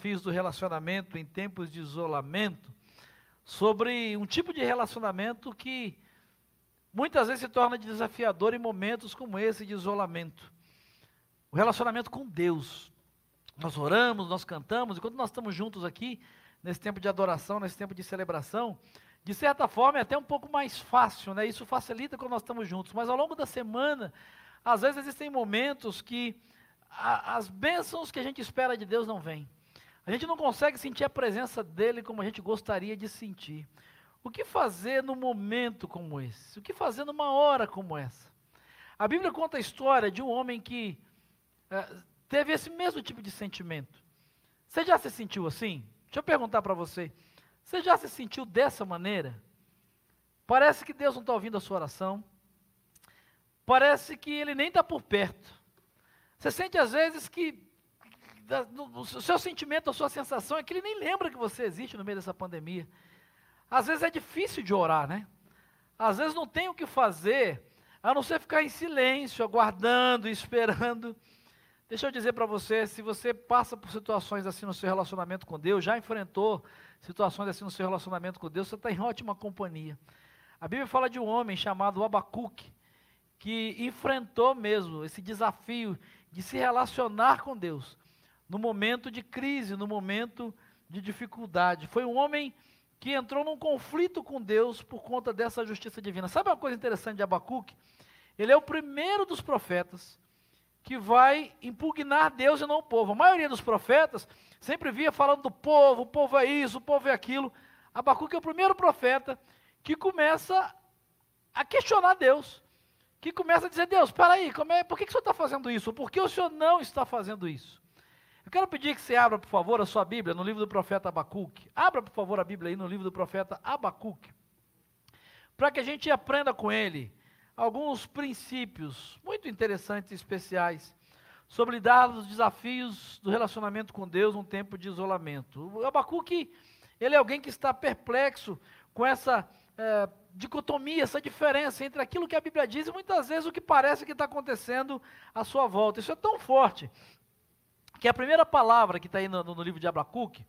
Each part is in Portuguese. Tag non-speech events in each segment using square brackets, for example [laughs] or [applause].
desafios do relacionamento em tempos de isolamento, sobre um tipo de relacionamento que muitas vezes se torna desafiador em momentos como esse de isolamento. O relacionamento com Deus. Nós oramos, nós cantamos, e quando nós estamos juntos aqui, nesse tempo de adoração, nesse tempo de celebração, de certa forma é até um pouco mais fácil, né? Isso facilita quando nós estamos juntos, mas ao longo da semana, às vezes existem momentos que a, as bênçãos que a gente espera de Deus não vêm. A gente não consegue sentir a presença dele como a gente gostaria de sentir. O que fazer num momento como esse? O que fazer numa hora como essa? A Bíblia conta a história de um homem que é, teve esse mesmo tipo de sentimento. Você já se sentiu assim? Deixa eu perguntar para você. Você já se sentiu dessa maneira? Parece que Deus não está ouvindo a sua oração. Parece que Ele nem está por perto. Você sente às vezes que o seu sentimento, a sua sensação é que ele nem lembra que você existe no meio dessa pandemia. Às vezes é difícil de orar, né? Às vezes não tem o que fazer, a não ser ficar em silêncio, aguardando, [laughs] esperando. Deixa eu dizer para você, se você passa por situações assim no seu relacionamento com Deus, já enfrentou situações assim no seu relacionamento com Deus, você está em ótima companhia. A Bíblia fala de um homem chamado Abacuque, que enfrentou mesmo esse desafio de se relacionar com Deus no momento de crise, no momento de dificuldade. Foi um homem que entrou num conflito com Deus por conta dessa justiça divina. Sabe uma coisa interessante de Abacuque? Ele é o primeiro dos profetas que vai impugnar Deus e não o povo. A maioria dos profetas sempre via falando do povo, o povo é isso, o povo é aquilo. Abacuque é o primeiro profeta que começa a questionar Deus, que começa a dizer, Deus, espera aí, é, por que, que o senhor está fazendo isso? Por que o senhor não está fazendo isso? Eu quero pedir que você abra, por favor, a sua Bíblia no livro do profeta Abacuque. Abra, por favor, a Bíblia aí no livro do profeta Abacuque. Para que a gente aprenda com ele alguns princípios muito interessantes e especiais sobre lidar os desafios do relacionamento com Deus num tempo de isolamento. O Abacuque, ele é alguém que está perplexo com essa é, dicotomia, essa diferença entre aquilo que a Bíblia diz e muitas vezes o que parece que está acontecendo à sua volta. Isso é tão forte que a primeira palavra que está aí no, no, livro de Abacuque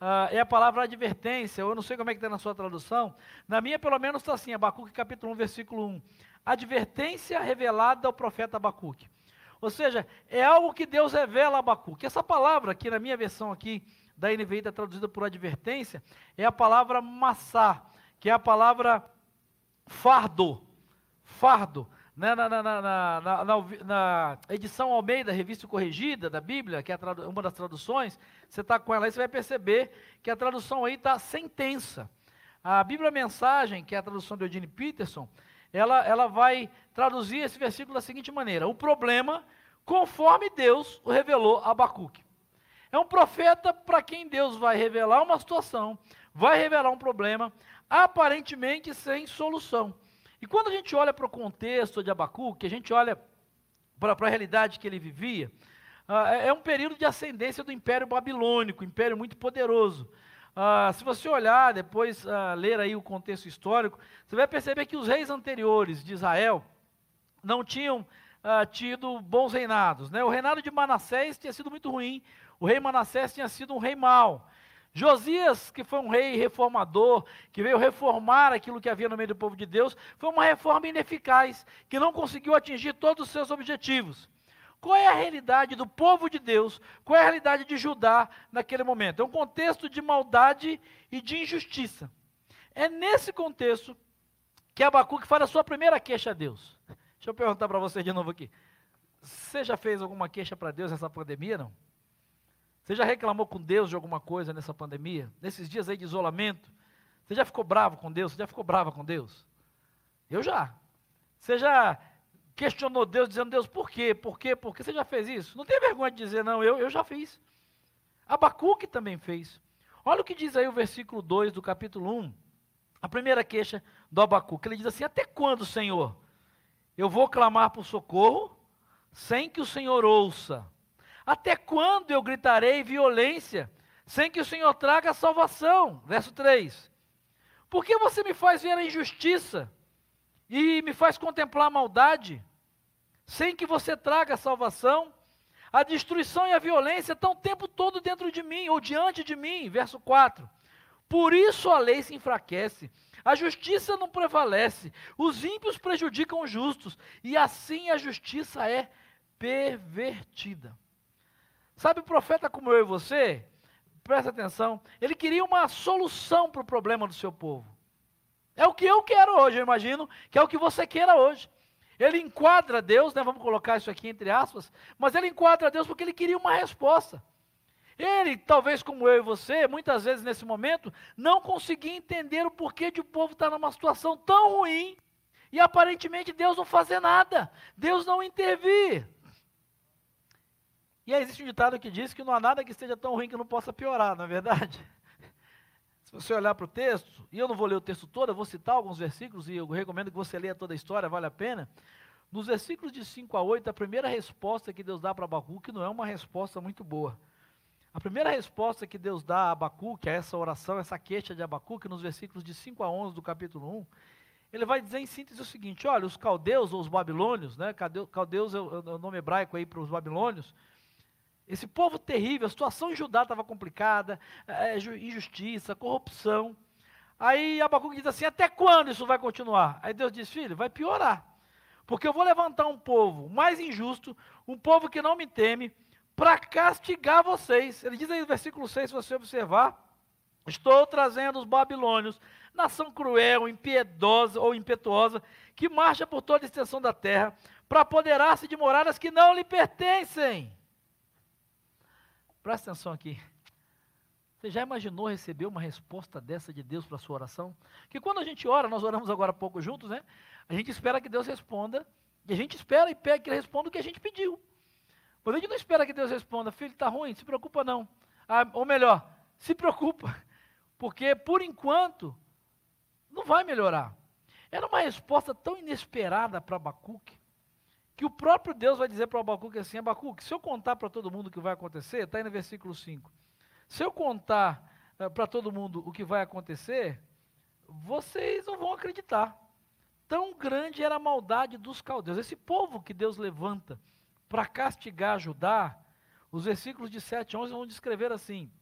uh, é a palavra advertência, eu não sei como é que está na sua tradução, na minha pelo menos está assim, Abacuque capítulo 1, versículo 1, advertência revelada ao profeta Abacuque. Ou seja, é algo que Deus revela a Abacuque. Essa palavra aqui, na minha versão aqui, da NVI está traduzida por advertência, é a palavra massá, que é a palavra fardo, fardo, na, na, na, na, edição Almeida, revista corrigida da Bíblia, que é uma das traduções, você está com ela aí, você vai perceber que a tradução aí está sentença. A Bíblia Mensagem, que é a tradução de Eugene Peterson, ela, ela vai traduzir esse versículo da seguinte maneira: O problema, conforme Deus o revelou a Abacuque. É um profeta para quem Deus vai revelar uma situação, vai revelar um problema, aparentemente sem solução. E quando a gente olha para o contexto de Abacuque, a gente olha para a realidade que ele vivia, uh, é um período de ascendência do Império Babilônico, império muito poderoso. Uh, se você olhar, depois uh, ler aí o contexto histórico, você vai perceber que os reis anteriores de Israel não tinham tido bons reinados. Né? O reinado de Manassés tinha sido muito ruim, o rei Manassés tinha sido um rei mau. Josias, que foi um rei reformador, que veio reformar aquilo que havia no meio do povo de Deus, foi uma reforma ineficaz, que não conseguiu atingir todos os seus objetivos. Qual é a realidade do povo de Deus? Qual é a realidade de Judá naquele momento? É um contexto de maldade e de injustiça. É nesse contexto que Abacuque faz a sua primeira queixa a Deus. Deixa eu perguntar para você de novo aqui. Você já fez alguma queixa para Deus nessa pandemia, não? Você já reclamou com Deus de alguma coisa nessa pandemia? Nesses dias aí de isolamento? Você já ficou bravo com Deus? Você já ficou brava com Deus? Eu já. Você já questionou Deus, dizendo, Deus, por quê? Por quê? Por quê? Você já fez isso? Não tem vergonha de dizer, não, eu, eu já fiz. Abacuque também fez. Olha o que diz aí o versículo 2 do capítulo 1. A primeira queixa do Abacuque. Ele diz assim: Até quando, Senhor, eu vou clamar por socorro sem que o Senhor ouça? Até quando eu gritarei violência, sem que o Senhor traga salvação? Verso 3. Por que você me faz ver a injustiça e me faz contemplar a maldade, sem que você traga salvação? A destruição e a violência estão o tempo todo dentro de mim, ou diante de mim. Verso 4. Por isso a lei se enfraquece, a justiça não prevalece, os ímpios prejudicam os justos, e assim a justiça é pervertida. Sabe o profeta como eu e você? Presta atenção, ele queria uma solução para o problema do seu povo. É o que eu quero hoje, eu imagino, que é o que você queira hoje. Ele enquadra Deus, né, vamos colocar isso aqui entre aspas, mas ele enquadra Deus porque ele queria uma resposta. Ele, talvez como eu e você, muitas vezes nesse momento, não conseguia entender o porquê de o povo estar numa situação tão ruim e aparentemente Deus não fazer nada, Deus não intervir. E aí existe um ditado que diz que não há nada que esteja tão ruim que não possa piorar, não é verdade? [laughs] Se você olhar para o texto, e eu não vou ler o texto todo, eu vou citar alguns versículos, e eu recomendo que você leia toda a história, vale a pena. Nos versículos de 5 a 8, a primeira resposta que Deus dá para Abacuque não é uma resposta muito boa. A primeira resposta que Deus dá a Abacuque, a essa oração, essa queixa de Abacuque, nos versículos de 5 a 11 do capítulo 1, ele vai dizer em síntese o seguinte: olha, os caldeus ou os babilônios, né, caldeus é o nome hebraico aí para os babilônios, esse povo terrível, a situação em Judá estava complicada, é, injustiça, corrupção. Aí Abacuque diz assim: até quando isso vai continuar? Aí Deus diz: filho, vai piorar. Porque eu vou levantar um povo mais injusto, um povo que não me teme, para castigar vocês. Ele diz aí no versículo 6, se você observar: Estou trazendo os babilônios, nação cruel, impiedosa ou impetuosa, que marcha por toda a extensão da terra, para apoderar-se de moradas que não lhe pertencem. Presta atenção aqui. Você já imaginou receber uma resposta dessa de Deus para a sua oração? Que quando a gente ora, nós oramos agora há pouco juntos, né? A gente espera que Deus responda, e a gente espera e pede que Ele responda o que a gente pediu. Mas a gente não espera que Deus responda, filho, está ruim, se preocupa não. Ah, ou melhor, se preocupa, [laughs] porque por enquanto não vai melhorar. Era uma resposta tão inesperada para Abacuque, que o próprio Deus vai dizer para Abacuque assim: Abacuque, se eu contar para todo mundo o que vai acontecer, está aí no versículo 5. Se eu contar uh, para todo mundo o que vai acontecer, vocês não vão acreditar. Tão grande era a maldade dos caldeus. Esse povo que Deus levanta para castigar Judá, os versículos de 7 a 11 vão descrever assim: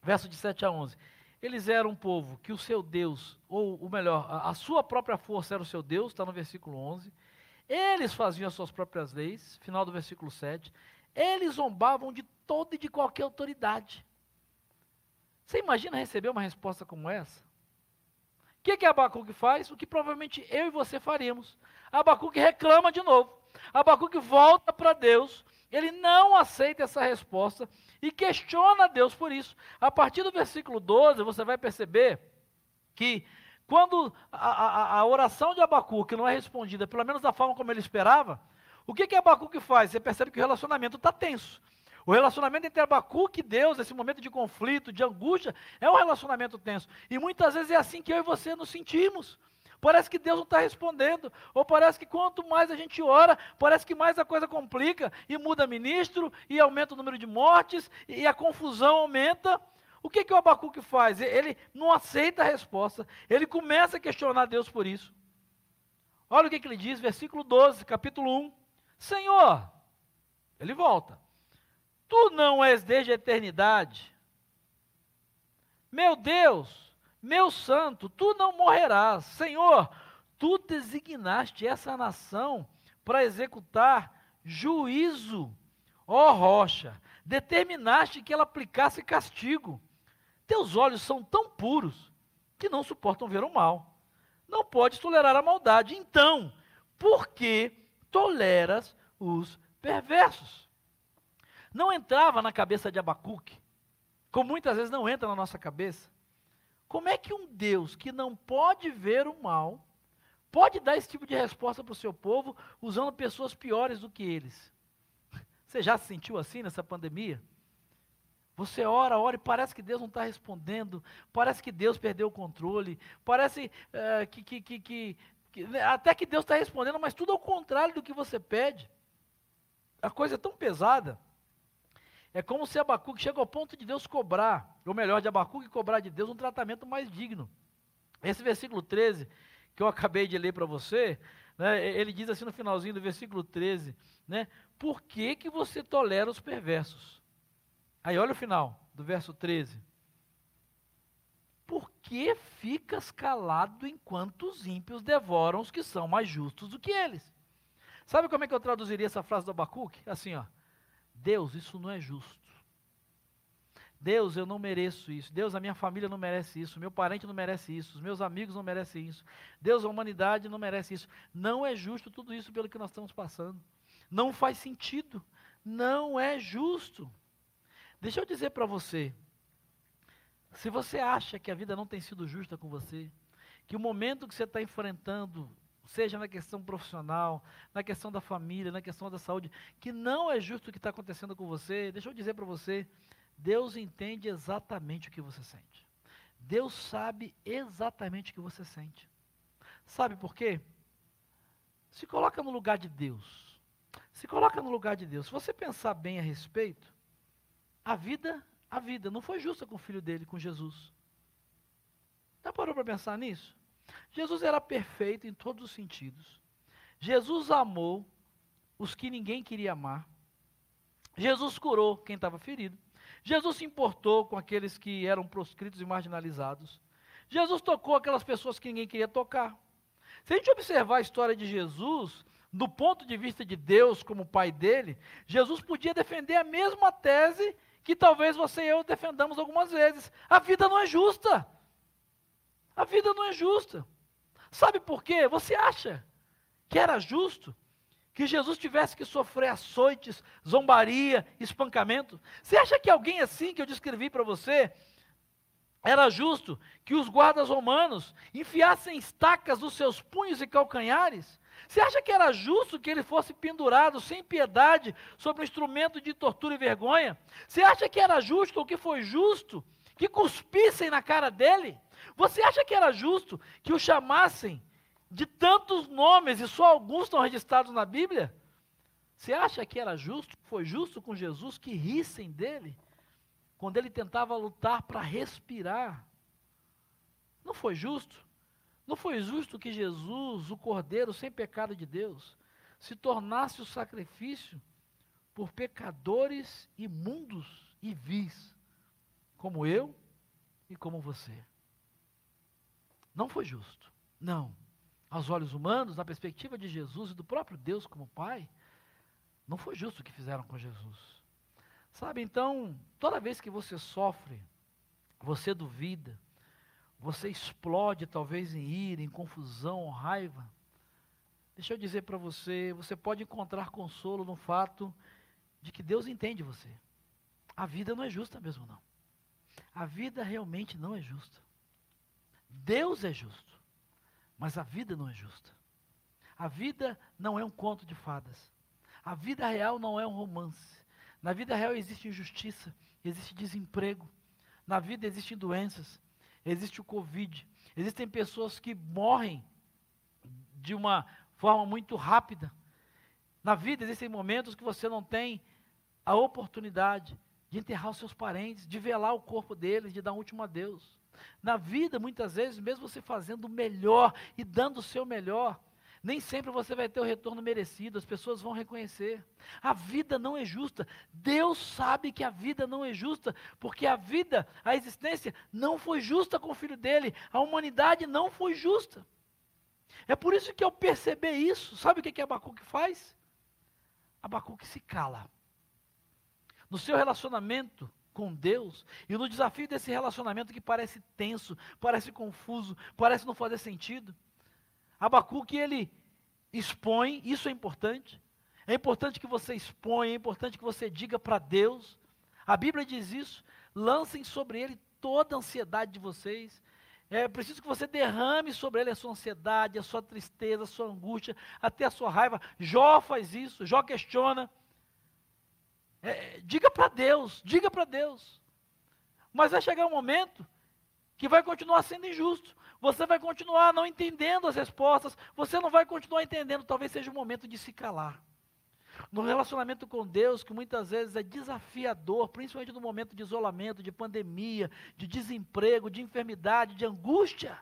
verso de 7 a 11. Eles eram um povo que o seu Deus, ou o melhor, a, a sua própria força era o seu Deus, está no versículo 11 eles faziam as suas próprias leis, final do versículo 7. Eles zombavam de toda e de qualquer autoridade. Você imagina receber uma resposta como essa? O que, que Abacuque faz? O que provavelmente eu e você faríamos. Abacuque reclama de novo. Abacuque volta para Deus. Ele não aceita essa resposta e questiona Deus por isso. A partir do versículo 12, você vai perceber que quando a, a, a oração de Abacuque não é respondida, pelo menos da forma como ele esperava, o que, que Abacuque faz? Você percebe que o relacionamento está tenso. O relacionamento entre Abacuque e Deus, esse momento de conflito, de angústia, é um relacionamento tenso. E muitas vezes é assim que eu e você nos sentimos. Parece que Deus não está respondendo, ou parece que quanto mais a gente ora, parece que mais a coisa complica, e muda ministro, e aumenta o número de mortes, e a confusão aumenta. O que, que o Abacuque faz? Ele não aceita a resposta, ele começa a questionar Deus por isso. Olha o que, que ele diz, versículo 12, capítulo 1. Senhor, ele volta, tu não és desde a eternidade. Meu Deus, meu santo, tu não morrerás. Senhor, tu designaste essa nação para executar juízo. Ó rocha, determinaste que ela aplicasse castigo. Teus olhos são tão puros que não suportam ver o mal. Não podes tolerar a maldade. Então, por que toleras os perversos? Não entrava na cabeça de Abacuque, como muitas vezes não entra na nossa cabeça. Como é que um Deus que não pode ver o mal pode dar esse tipo de resposta para o seu povo usando pessoas piores do que eles? Você já se sentiu assim nessa pandemia? Você ora, ora e parece que Deus não está respondendo, parece que Deus perdeu o controle, parece uh, que, que, que, que, né, até que Deus está respondendo, mas tudo ao contrário do que você pede. A coisa é tão pesada. É como se Abacuque chega ao ponto de Deus cobrar, ou melhor, de Abacuque cobrar de Deus um tratamento mais digno. Esse versículo 13, que eu acabei de ler para você, né, ele diz assim no finalzinho do versículo 13, né, por que, que você tolera os perversos? Aí olha o final do verso 13. Por que ficas calado enquanto os ímpios devoram os que são mais justos do que eles? Sabe como é que eu traduziria essa frase do Abacuque? Assim, ó. Deus, isso não é justo. Deus, eu não mereço isso. Deus, a minha família não merece isso. Meu parente não merece isso. Os meus amigos não merecem isso. Deus, a humanidade não merece isso. Não é justo tudo isso pelo que nós estamos passando. Não faz sentido. Não é justo. Deixa eu dizer para você. Se você acha que a vida não tem sido justa com você, que o momento que você está enfrentando seja na questão profissional, na questão da família, na questão da saúde, que não é justo o que está acontecendo com você, deixa eu dizer para você, Deus entende exatamente o que você sente. Deus sabe exatamente o que você sente. Sabe por quê? Se coloca no lugar de Deus. Se coloca no lugar de Deus. Se você pensar bem a respeito, a vida, a vida não foi justa com o filho dele, com Jesus. Já parou para pensar nisso? Jesus era perfeito em todos os sentidos. Jesus amou os que ninguém queria amar. Jesus curou quem estava ferido. Jesus se importou com aqueles que eram proscritos e marginalizados. Jesus tocou aquelas pessoas que ninguém queria tocar. Se a gente observar a história de Jesus, do ponto de vista de Deus como pai dele, Jesus podia defender a mesma tese que talvez você e eu defendamos algumas vezes. A vida não é justa. A vida não é justa. Sabe por quê? Você acha que era justo que Jesus tivesse que sofrer açoites, zombaria, espancamento? Você acha que alguém assim que eu descrevi para você era justo que os guardas romanos enfiassem estacas nos seus punhos e calcanhares? Você acha que era justo que ele fosse pendurado sem piedade sobre um instrumento de tortura e vergonha? Você acha que era justo ou que foi justo que cuspissem na cara dele? Você acha que era justo que o chamassem de tantos nomes e só alguns estão registrados na Bíblia? Você acha que era justo, foi justo com Jesus que rissem dele? Quando ele tentava lutar para respirar? Não foi justo? Não foi justo que Jesus, o Cordeiro sem pecado de Deus, se tornasse o sacrifício por pecadores imundos e vis, como eu e como você? Não foi justo. Não. Aos olhos humanos, na perspectiva de Jesus e do próprio Deus como Pai, não foi justo o que fizeram com Jesus. Sabe, então, toda vez que você sofre, você duvida, você explode talvez em ira, em confusão, raiva. Deixa eu dizer para você, você pode encontrar consolo no fato de que Deus entende você. A vida não é justa mesmo, não. A vida realmente não é justa. Deus é justo, mas a vida não é justa. A vida não é um conto de fadas. A vida real não é um romance. Na vida real existe injustiça, existe desemprego. Na vida existem doenças, existe o Covid. Existem pessoas que morrem de uma forma muito rápida. Na vida existem momentos que você não tem a oportunidade de enterrar os seus parentes, de velar o corpo deles, de dar um último adeus. Na vida, muitas vezes, mesmo você fazendo o melhor e dando o seu melhor, nem sempre você vai ter o retorno merecido, as pessoas vão reconhecer. A vida não é justa. Deus sabe que a vida não é justa, porque a vida, a existência, não foi justa com o filho dele, a humanidade não foi justa. É por isso que ao perceber isso, sabe o que, que Abacuque faz? Abacuque se cala. No seu relacionamento com Deus e no desafio desse relacionamento que parece tenso, parece confuso, parece não fazer sentido. Abacuque ele expõe, isso é importante. É importante que você exponha, é importante que você diga para Deus. A Bíblia diz isso. Lancem sobre ele toda a ansiedade de vocês. É preciso que você derrame sobre ele a sua ansiedade, a sua tristeza, a sua angústia, até a sua raiva. Jó faz isso, Jó questiona. É, diga para Deus, diga para Deus. Mas vai chegar um momento que vai continuar sendo injusto. Você vai continuar não entendendo as respostas. Você não vai continuar entendendo. Talvez seja o momento de se calar. No relacionamento com Deus, que muitas vezes é desafiador, principalmente no momento de isolamento, de pandemia, de desemprego, de enfermidade, de angústia.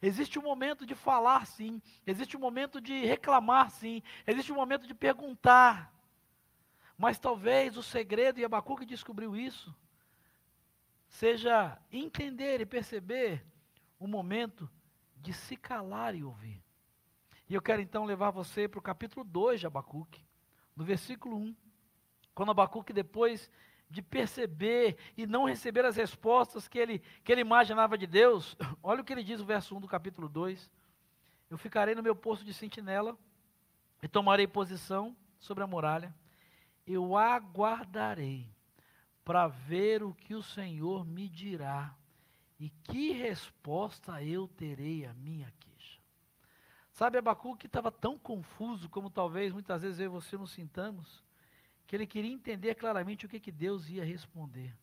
Existe um momento de falar, sim. Existe um momento de reclamar, sim. Existe um momento de perguntar. Mas talvez o segredo, e Abacuque descobriu isso, seja entender e perceber o momento de se calar e ouvir. E eu quero então levar você para o capítulo 2 de Abacuque, no versículo 1. Quando Abacuque, depois de perceber e não receber as respostas que ele, que ele imaginava de Deus, [coughs] olha o que ele diz no verso 1 do capítulo 2: Eu ficarei no meu posto de sentinela e tomarei posição sobre a muralha, eu aguardarei para ver o que o Senhor me dirá e que resposta eu terei à minha queixa. Sabe, Abacuque estava tão confuso, como talvez muitas vezes eu e você nos sintamos, que ele queria entender claramente o que, que Deus ia responder.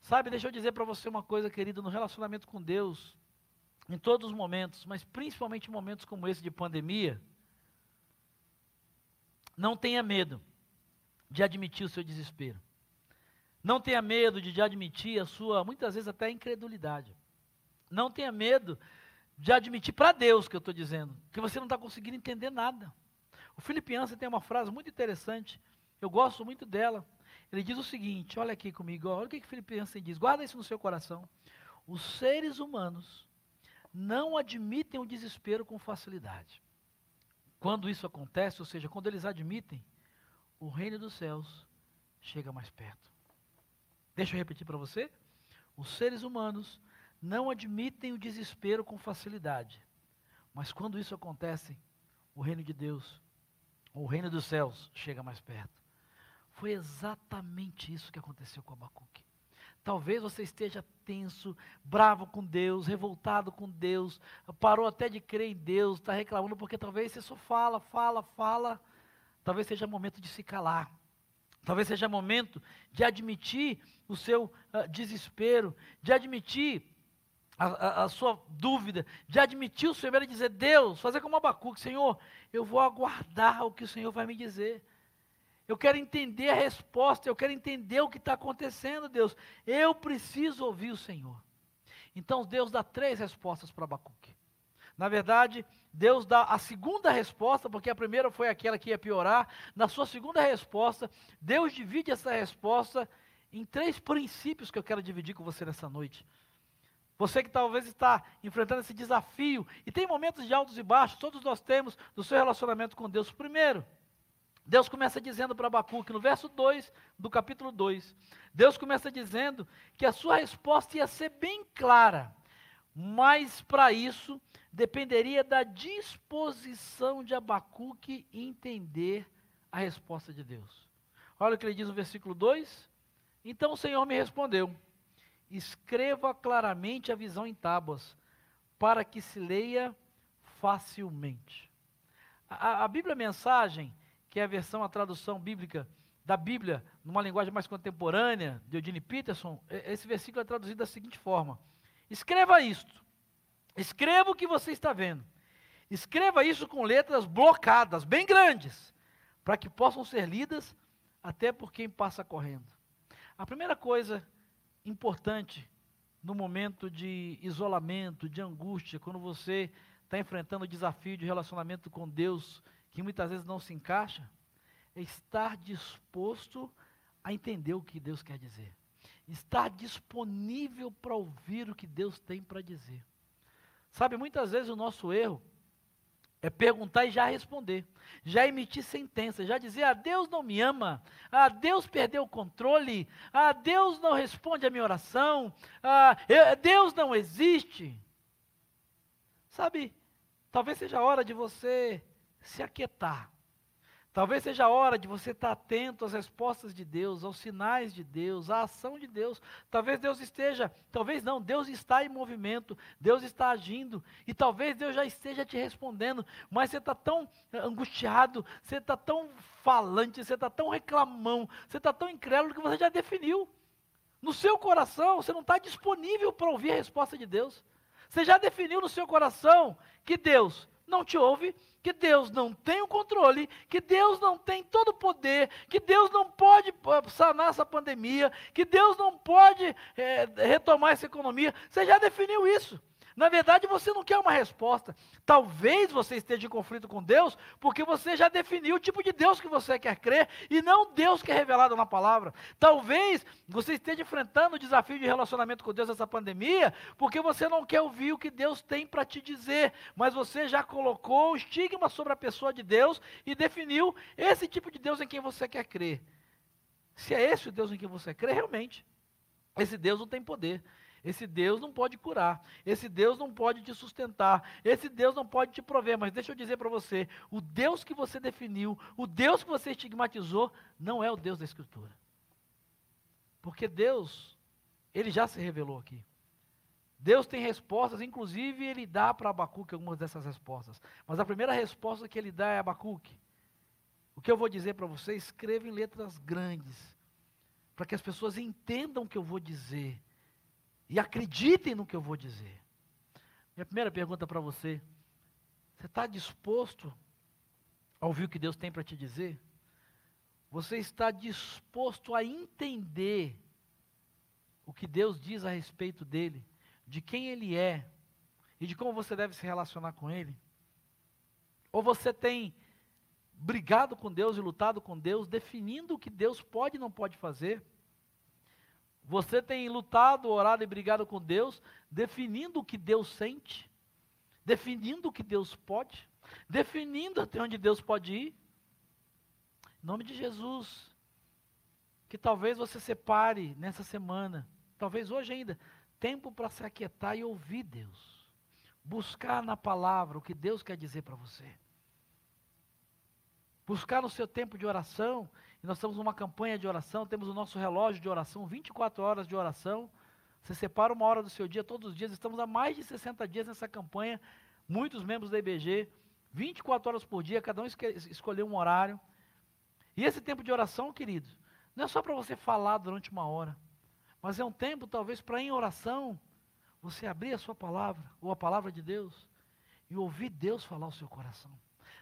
Sabe, deixa eu dizer para você uma coisa, querido, no relacionamento com Deus, em todos os momentos, mas principalmente em momentos como esse de pandemia, não tenha medo de admitir o seu desespero. Não tenha medo de, admitir a sua, muitas vezes até incredulidade. Não tenha medo de admitir para Deus que eu estou dizendo, que você não está conseguindo entender nada. O Filipiança tem uma frase muito interessante eu gosto muito dela. Ele diz o seguinte: olha aqui comigo, olha o que, que Filipenses diz, guarda isso no seu coração. Os seres humanos não admitem o desespero com facilidade. Quando isso acontece, ou seja, quando eles admitem, o reino dos céus chega mais perto. Deixa eu repetir para você. Os seres humanos não admitem o desespero com facilidade. Mas quando isso acontece, o reino de Deus, o reino dos céus, chega mais perto. Foi exatamente isso que aconteceu com Abacuque. Talvez você esteja tenso, bravo com Deus, revoltado com Deus, parou até de crer em Deus, está reclamando porque talvez você só fala, fala, fala. Talvez seja momento de se calar. Talvez seja momento de admitir o seu uh, desespero, de admitir a, a, a, sua dúvida, de admitir o seu medo e dizer: Deus, fazer como Abacuque, Senhor, eu vou aguardar o que o Senhor vai me dizer. Eu quero entender a resposta, eu quero entender o que está acontecendo, Deus. Eu preciso ouvir o Senhor. Então Deus dá três respostas para Abacuque. Na verdade, Deus dá a segunda resposta, porque a primeira foi aquela que ia piorar. Na sua segunda resposta, Deus divide essa resposta em três princípios que eu quero dividir com você nessa noite. Você que talvez está enfrentando esse desafio e tem momentos de altos e baixos, todos nós temos no seu relacionamento com Deus. Primeiro, Deus começa dizendo para Abacuque, no verso 2 do capítulo 2, Deus começa dizendo que a sua resposta ia ser bem clara, mas para isso dependeria da disposição de Abacuque entender a resposta de Deus. Olha o que ele diz no versículo 2: Então o Senhor me respondeu: Escreva claramente a visão em tábuas, para que se leia facilmente. A, a Bíblia Mensagem que é a versão, a tradução bíblica da Bíblia, numa linguagem mais contemporânea, de Eugene Peterson, esse versículo é traduzido da seguinte forma: Escreva isto. Escreva o que você está vendo. Escreva isso com letras blocadas, bem grandes, para que possam ser lidas até por quem passa correndo. A primeira coisa importante no momento de isolamento, de angústia, quando você está enfrentando o desafio de relacionamento com Deus que muitas vezes não se encaixa, é estar disposto a entender o que Deus quer dizer. Estar disponível para ouvir o que Deus tem para dizer. Sabe, muitas vezes o nosso erro é perguntar e já responder, já emitir sentença, já dizer: ah, Deus não me ama, ah, Deus perdeu o controle, ah, Deus não responde a minha oração, ah, eu, Deus não existe. Sabe, talvez seja a hora de você se aquietar. Talvez seja a hora de você estar atento às respostas de Deus, aos sinais de Deus, à ação de Deus. Talvez Deus esteja, talvez não, Deus está em movimento, Deus está agindo, e talvez Deus já esteja te respondendo, mas você está tão angustiado, você está tão falante, você está tão reclamão, você está tão incrédulo que você já definiu. No seu coração, você não está disponível para ouvir a resposta de Deus. Você já definiu no seu coração que Deus não te ouve, que Deus não tem o controle, que Deus não tem todo o poder, que Deus não pode sanar essa pandemia, que Deus não pode é, retomar essa economia. Você já definiu isso. Na verdade, você não quer uma resposta. Talvez você esteja em conflito com Deus, porque você já definiu o tipo de Deus que você quer crer e não Deus que é revelado na palavra. Talvez você esteja enfrentando o desafio de relacionamento com Deus nessa pandemia, porque você não quer ouvir o que Deus tem para te dizer, mas você já colocou o estigma sobre a pessoa de Deus e definiu esse tipo de Deus em quem você quer crer. Se é esse o Deus em quem você crê, realmente, esse Deus não tem poder. Esse Deus não pode curar, esse Deus não pode te sustentar, esse Deus não pode te prover. Mas deixa eu dizer para você: o Deus que você definiu, o Deus que você estigmatizou, não é o Deus da Escritura. Porque Deus, ele já se revelou aqui. Deus tem respostas, inclusive ele dá para Abacuque algumas dessas respostas. Mas a primeira resposta que ele dá é Abacuque. O que eu vou dizer para você, escreva em letras grandes, para que as pessoas entendam o que eu vou dizer e acreditem no que eu vou dizer. Minha primeira pergunta para você: você está disposto a ouvir o que Deus tem para te dizer? Você está disposto a entender o que Deus diz a respeito dele, de quem ele é e de como você deve se relacionar com ele? Ou você tem brigado com Deus e lutado com Deus, definindo o que Deus pode e não pode fazer? Você tem lutado, orado e brigado com Deus, definindo o que Deus sente, definindo o que Deus pode, definindo até onde Deus pode ir. Em nome de Jesus. Que talvez você separe nessa semana, talvez hoje ainda, tempo para se aquietar e ouvir Deus. Buscar na palavra o que Deus quer dizer para você. Buscar no seu tempo de oração nós estamos numa campanha de oração, temos o nosso relógio de oração, 24 horas de oração. Você separa uma hora do seu dia todos os dias. Estamos há mais de 60 dias nessa campanha. Muitos membros da IBG, 24 horas por dia, cada um escolheu um horário. E esse tempo de oração, queridos, não é só para você falar durante uma hora, mas é um tempo, talvez, para em oração, você abrir a sua palavra, ou a palavra de Deus, e ouvir Deus falar ao seu coração.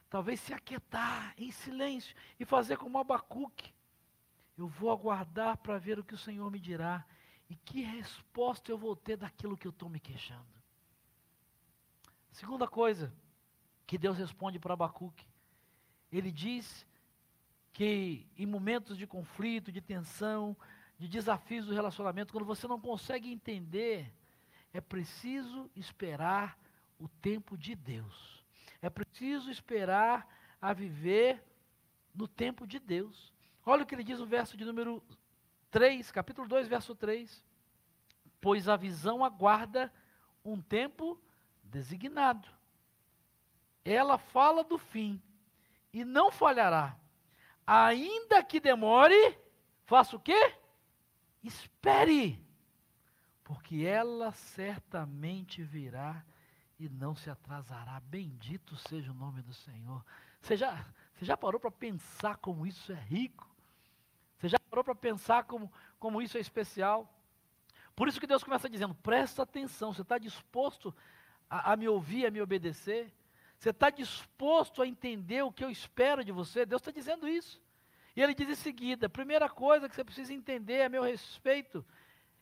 Talvez se aquietar em silêncio e fazer como Abacuque. Eu vou aguardar para ver o que o Senhor me dirá e que resposta eu vou ter daquilo que eu estou me queixando. Segunda coisa que Deus responde para Abacuque, ele diz que em momentos de conflito, de tensão, de desafios do relacionamento, quando você não consegue entender, é preciso esperar o tempo de Deus. É preciso esperar a viver no tempo de Deus. Olha o que ele diz no verso de número 3, capítulo 2, verso 3. Pois a visão aguarda um tempo designado. Ela fala do fim e não falhará. Ainda que demore, faça o quê? Espere, porque ela certamente virá e não se atrasará. Bendito seja o nome do Senhor. Você já, você já parou para pensar como isso é rico? Você já parou para pensar como, como isso é especial? Por isso que Deus começa dizendo: presta atenção, você está disposto a, a me ouvir, a me obedecer? Você está disposto a entender o que eu espero de você? Deus está dizendo isso. E ele diz em seguida: primeira coisa que você precisa entender a meu respeito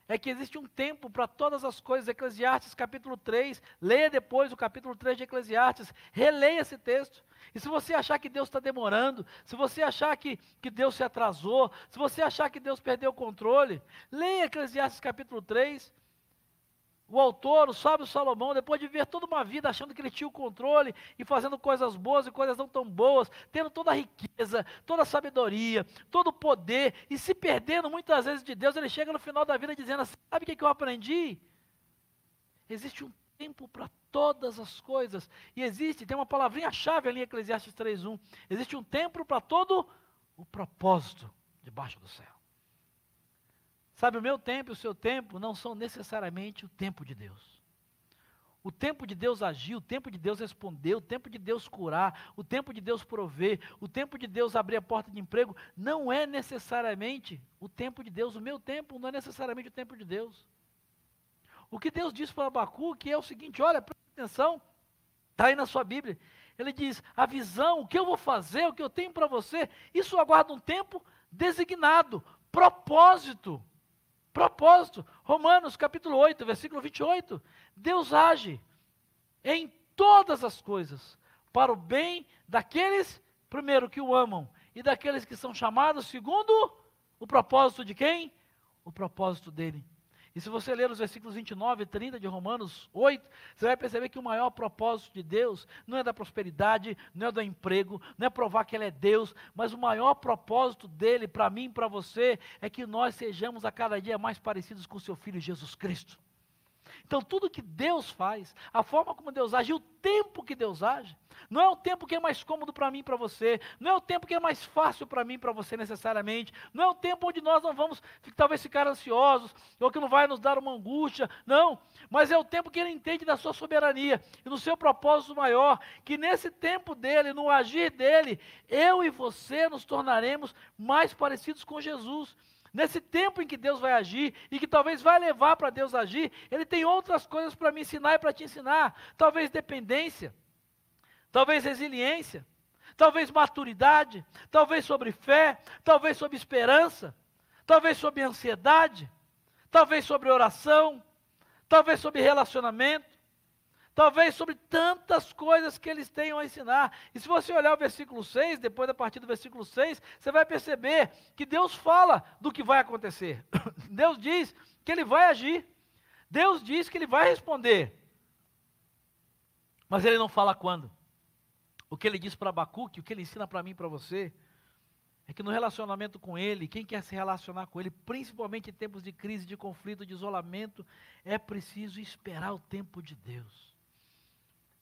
é que existe um tempo para todas as coisas. Eclesiastes capítulo 3, leia depois o capítulo 3 de Eclesiastes, releia esse texto. E se você achar que Deus está demorando, se você achar que, que Deus se atrasou, se você achar que Deus perdeu o controle, leia Eclesiastes capítulo 3 o autor, o sábio Salomão, depois de ver toda uma vida achando que ele tinha o controle e fazendo coisas boas e coisas não tão boas, tendo toda a riqueza, toda a sabedoria, todo o poder e se perdendo muitas vezes de Deus, ele chega no final da vida dizendo: Sabe o que, que eu aprendi? Existe um tempo para todas as coisas. E existe, tem uma palavrinha-chave ali em Eclesiastes 3:1. Existe um tempo para todo o propósito debaixo do céu. Sabe, o meu tempo e o seu tempo não são necessariamente o tempo de Deus. O tempo de Deus agir, o tempo de Deus responder, o tempo de Deus curar, o tempo de Deus prover, o tempo de Deus abrir a porta de emprego, não é necessariamente o tempo de Deus. O meu tempo não é necessariamente o tempo de Deus. O que Deus diz para Abacuque é o seguinte: olha, presta atenção, está aí na sua Bíblia. Ele diz: a visão, o que eu vou fazer, o que eu tenho para você, isso aguarda um tempo designado, propósito. Propósito, Romanos capítulo 8, versículo 28. Deus age em todas as coisas para o bem daqueles, primeiro, que o amam e daqueles que são chamados segundo o propósito de quem? O propósito dele. E se você ler os versículos 29 e 30 de Romanos 8, você vai perceber que o maior propósito de Deus não é da prosperidade, não é do emprego, não é provar que Ele é Deus, mas o maior propósito dele para mim e para você é que nós sejamos a cada dia mais parecidos com seu Filho Jesus Cristo. Então, tudo que Deus faz, a forma como Deus age, o tempo que Deus age, não é o tempo que é mais cômodo para mim e para você, não é o tempo que é mais fácil para mim e para você necessariamente, não é o tempo onde nós não vamos talvez ficar ansiosos, ou que não vai nos dar uma angústia, não, mas é o tempo que Ele entende da sua soberania e no seu propósito maior, que nesse tempo dele, no agir dele, eu e você nos tornaremos mais parecidos com Jesus. Nesse tempo em que Deus vai agir e que talvez vai levar para Deus agir, Ele tem outras coisas para me ensinar e para te ensinar. Talvez dependência, talvez resiliência, talvez maturidade, talvez sobre fé, talvez sobre esperança, talvez sobre ansiedade, talvez sobre oração, talvez sobre relacionamento talvez sobre tantas coisas que eles tenham a ensinar. E se você olhar o versículo 6, depois da partir do versículo 6, você vai perceber que Deus fala do que vai acontecer. [coughs] Deus diz que ele vai agir. Deus diz que ele vai responder. Mas ele não fala quando. O que ele diz para Abacuque, o que ele ensina para mim e para você, é que no relacionamento com Ele, quem quer se relacionar com Ele, principalmente em tempos de crise, de conflito, de isolamento, é preciso esperar o tempo de Deus.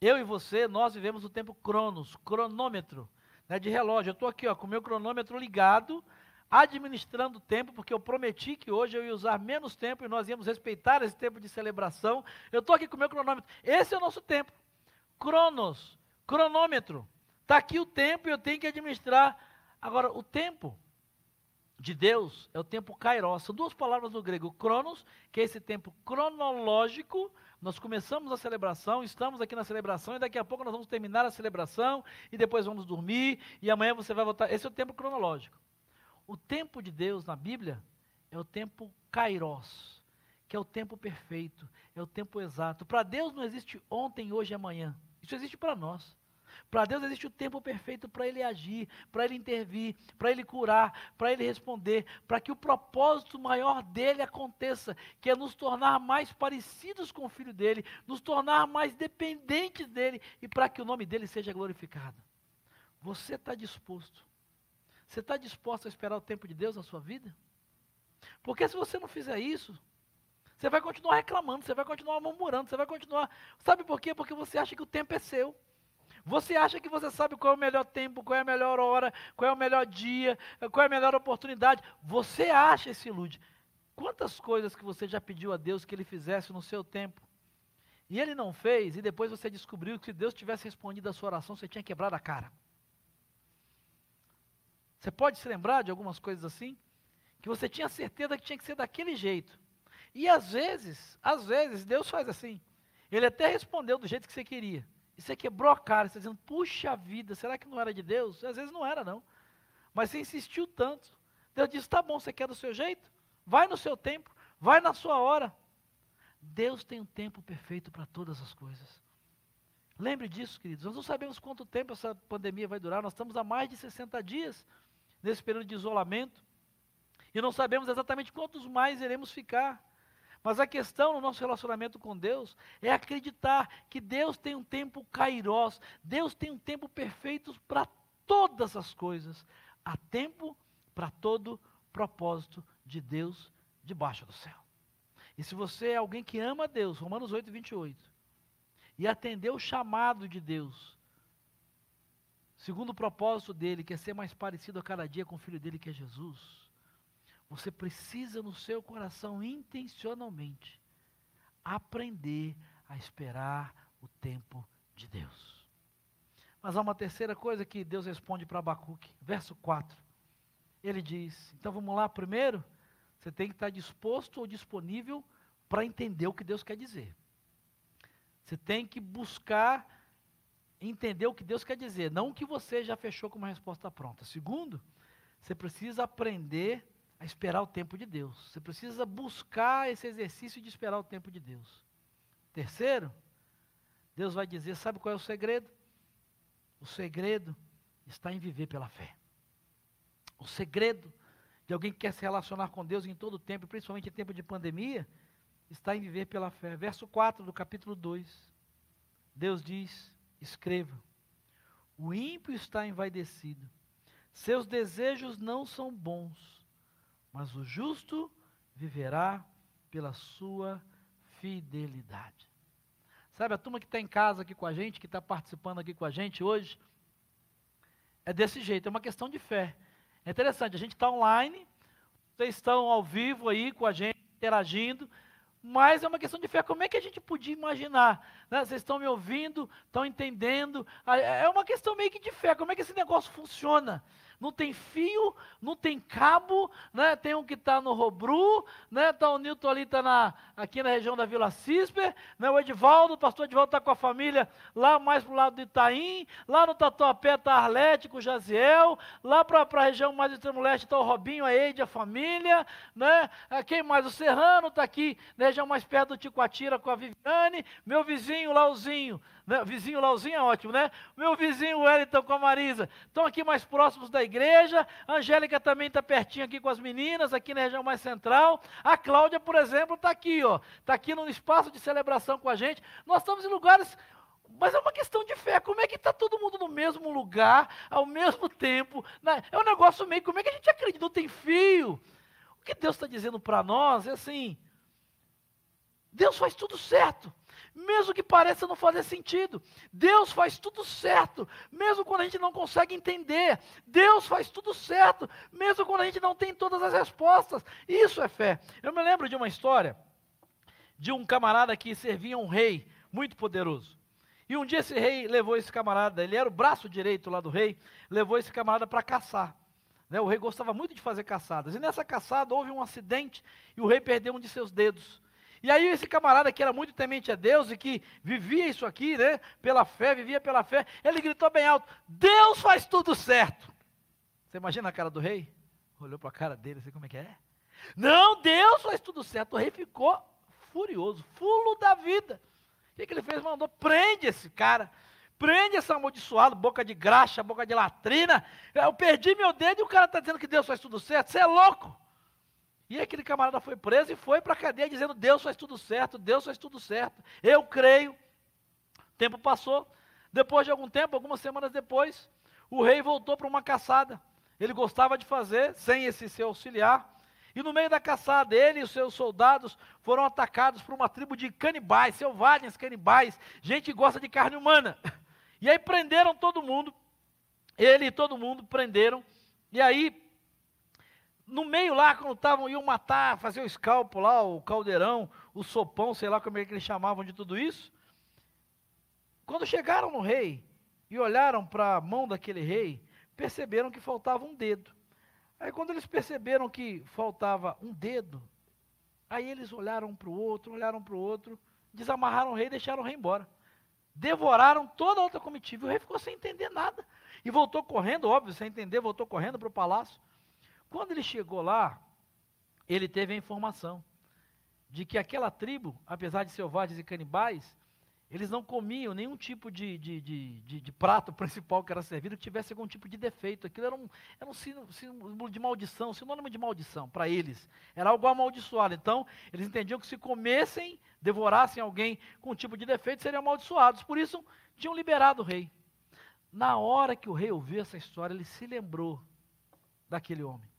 Eu e você, nós vivemos o tempo cronos, cronômetro, né, de relógio. Eu estou aqui ó, com o meu cronômetro ligado, administrando o tempo, porque eu prometi que hoje eu ia usar menos tempo e nós íamos respeitar esse tempo de celebração. Eu estou aqui com o meu cronômetro. Esse é o nosso tempo. Cronos, cronômetro. Está aqui o tempo e eu tenho que administrar. Agora, o tempo de Deus é o tempo kairos. São duas palavras no grego. Cronos, que é esse tempo cronológico, nós começamos a celebração, estamos aqui na celebração e daqui a pouco nós vamos terminar a celebração e depois vamos dormir e amanhã você vai voltar. Esse é o tempo cronológico. O tempo de Deus na Bíblia é o tempo kairos, que é o tempo perfeito, é o tempo exato. Para Deus não existe ontem, hoje e amanhã. Isso existe para nós. Para Deus existe o tempo perfeito para Ele agir, para Ele intervir, para Ele curar, para Ele responder, para que o propósito maior dele aconteça, que é nos tornar mais parecidos com o Filho dele, nos tornar mais dependentes dele e para que o nome dele seja glorificado. Você está disposto? Você está disposto a esperar o tempo de Deus na sua vida? Porque se você não fizer isso, você vai continuar reclamando, você vai continuar murmurando, você vai continuar. Sabe por quê? Porque você acha que o tempo é seu. Você acha que você sabe qual é o melhor tempo, qual é a melhor hora, qual é o melhor dia, qual é a melhor oportunidade? Você acha e se ilude. Quantas coisas que você já pediu a Deus que Ele fizesse no seu tempo? E Ele não fez, e depois você descobriu que se Deus tivesse respondido a sua oração, você tinha quebrado a cara. Você pode se lembrar de algumas coisas assim? Que você tinha certeza que tinha que ser daquele jeito. E às vezes, às vezes, Deus faz assim. Ele até respondeu do jeito que você queria. E você quebrou a cara, você dizendo, puxa vida, será que não era de Deus? Às vezes não era, não. Mas você insistiu tanto. Deus disse, tá bom, você quer do seu jeito? Vai no seu tempo, vai na sua hora. Deus tem um tempo perfeito para todas as coisas. Lembre disso, queridos. Nós não sabemos quanto tempo essa pandemia vai durar. Nós estamos há mais de 60 dias nesse período de isolamento. E não sabemos exatamente quantos mais iremos ficar. Mas a questão no nosso relacionamento com Deus é acreditar que Deus tem um tempo kairós, Deus tem um tempo perfeito para todas as coisas. Há tempo para todo propósito de Deus debaixo do céu. E se você é alguém que ama Deus, Romanos 8, 28, e atendeu o chamado de Deus, segundo o propósito dele, que é ser mais parecido a cada dia com o filho dele, que é Jesus, você precisa no seu coração intencionalmente aprender a esperar o tempo de Deus. Mas há uma terceira coisa que Deus responde para Abacuque, verso 4. Ele diz: então vamos lá, primeiro, você tem que estar disposto ou disponível para entender o que Deus quer dizer. Você tem que buscar entender o que Deus quer dizer, não o que você já fechou com uma resposta pronta. Segundo, você precisa aprender a esperar o tempo de Deus. Você precisa buscar esse exercício de esperar o tempo de Deus. Terceiro, Deus vai dizer: sabe qual é o segredo? O segredo está em viver pela fé. O segredo de alguém que quer se relacionar com Deus em todo o tempo, principalmente em tempo de pandemia, está em viver pela fé. Verso 4 do capítulo 2. Deus diz: escreva. O ímpio está envaidecido, seus desejos não são bons, mas o justo viverá pela sua fidelidade. Sabe, a turma que está em casa aqui com a gente, que está participando aqui com a gente hoje, é desse jeito, é uma questão de fé. É interessante, a gente está online, vocês estão ao vivo aí com a gente, interagindo, mas é uma questão de fé. Como é que a gente podia imaginar? Né? Vocês estão me ouvindo, estão entendendo? É uma questão meio que de fé. Como é que esse negócio funciona? Não tem fio, não tem cabo, né? Tem um que está no Robru, né? Tá o Nilton ali tá na, aqui na região da Vila Cisper, né? O Edivaldo, o pastor Edivaldo está com a família lá mais para o lado do Itaim, lá no Tatuapé está a Arlete com o Jaziel, lá para a região mais do extremo-leste está o Robinho, a Eide, a família, né? Ah, quem mais? O Serrano está aqui na região mais perto do Ticoatira com a Viviane, meu vizinho Lauzinho, né? Vizinho Lauzinho é ótimo, né? Meu vizinho Wellington com a Marisa. Estão aqui mais próximos da igreja. A Angélica também está pertinho aqui com as meninas, aqui na região mais central. A Cláudia, por exemplo, está aqui, ó. Está aqui no espaço de celebração com a gente. Nós estamos em lugares mas é uma questão de fé. Como é que está todo mundo no mesmo lugar, ao mesmo tempo? Né? É um negócio meio. Como é que a gente acredita? Não tem fio. O que Deus está dizendo para nós é assim: Deus faz tudo certo mesmo que pareça não fazer sentido. Deus faz tudo certo, mesmo quando a gente não consegue entender. Deus faz tudo certo, mesmo quando a gente não tem todas as respostas. Isso é fé. Eu me lembro de uma história de um camarada que servia um rei muito poderoso. E um dia esse rei levou esse camarada, ele era o braço direito lá do rei, levou esse camarada para caçar. Né, o rei gostava muito de fazer caçadas. E nessa caçada houve um acidente e o rei perdeu um de seus dedos. E aí esse camarada que era muito temente a Deus e que vivia isso aqui, né, pela fé, vivia pela fé, ele gritou bem alto: "Deus faz tudo certo". Você imagina a cara do rei? Olhou para a cara dele, assim como é que é? Não, Deus faz tudo certo. O rei ficou furioso, fulo da vida. O que, que ele fez? Mandou, prende esse cara. Prende esse amaldiçoado, boca de graxa, boca de latrina. Eu perdi meu dedo e o cara está dizendo que Deus faz tudo certo. Você é louco. E aquele camarada foi preso e foi para a cadeia dizendo: Deus faz tudo certo, Deus faz tudo certo. Eu creio. O tempo passou. Depois de algum tempo, algumas semanas depois, o rei voltou para uma caçada. Ele gostava de fazer, sem esse seu auxiliar. E no meio da caçada, ele e os seus soldados foram atacados por uma tribo de canibais, selvagens canibais, gente que gosta de carne humana. [laughs] E aí prenderam todo mundo. Ele e todo mundo prenderam. E aí no meio lá, quando estavam, iam matar, fazer o escalpo lá, o caldeirão, o sopão, sei lá como é que eles chamavam de tudo isso. Quando chegaram no rei e olharam para a mão daquele rei, perceberam que faltava um dedo. Aí quando eles perceberam que faltava um dedo, aí eles olharam para o outro, olharam para o outro, desamarraram o rei e deixaram o rei embora. Devoraram toda a outra comitiva. E o rei ficou sem entender nada. E voltou correndo, óbvio, sem entender, voltou correndo para o palácio. Quando ele chegou lá, ele teve a informação de que aquela tribo, apesar de selvagens e canibais, eles não comiam nenhum tipo de, de, de, de, prato [laughs] principal que era servido que tivesse algum tipo de defeito. Aquilo era um, era um símbolo de maldição, sinônimo de maldição para eles. Era algo amaldiçoado. Então, eles entendiam que se comessem, devorassem alguém com um tipo de defeito, seriam amaldiçoados. Por isso, tinham liberado o rei. Na hora que o rei ouviu essa história, ele se lembrou daquele homem.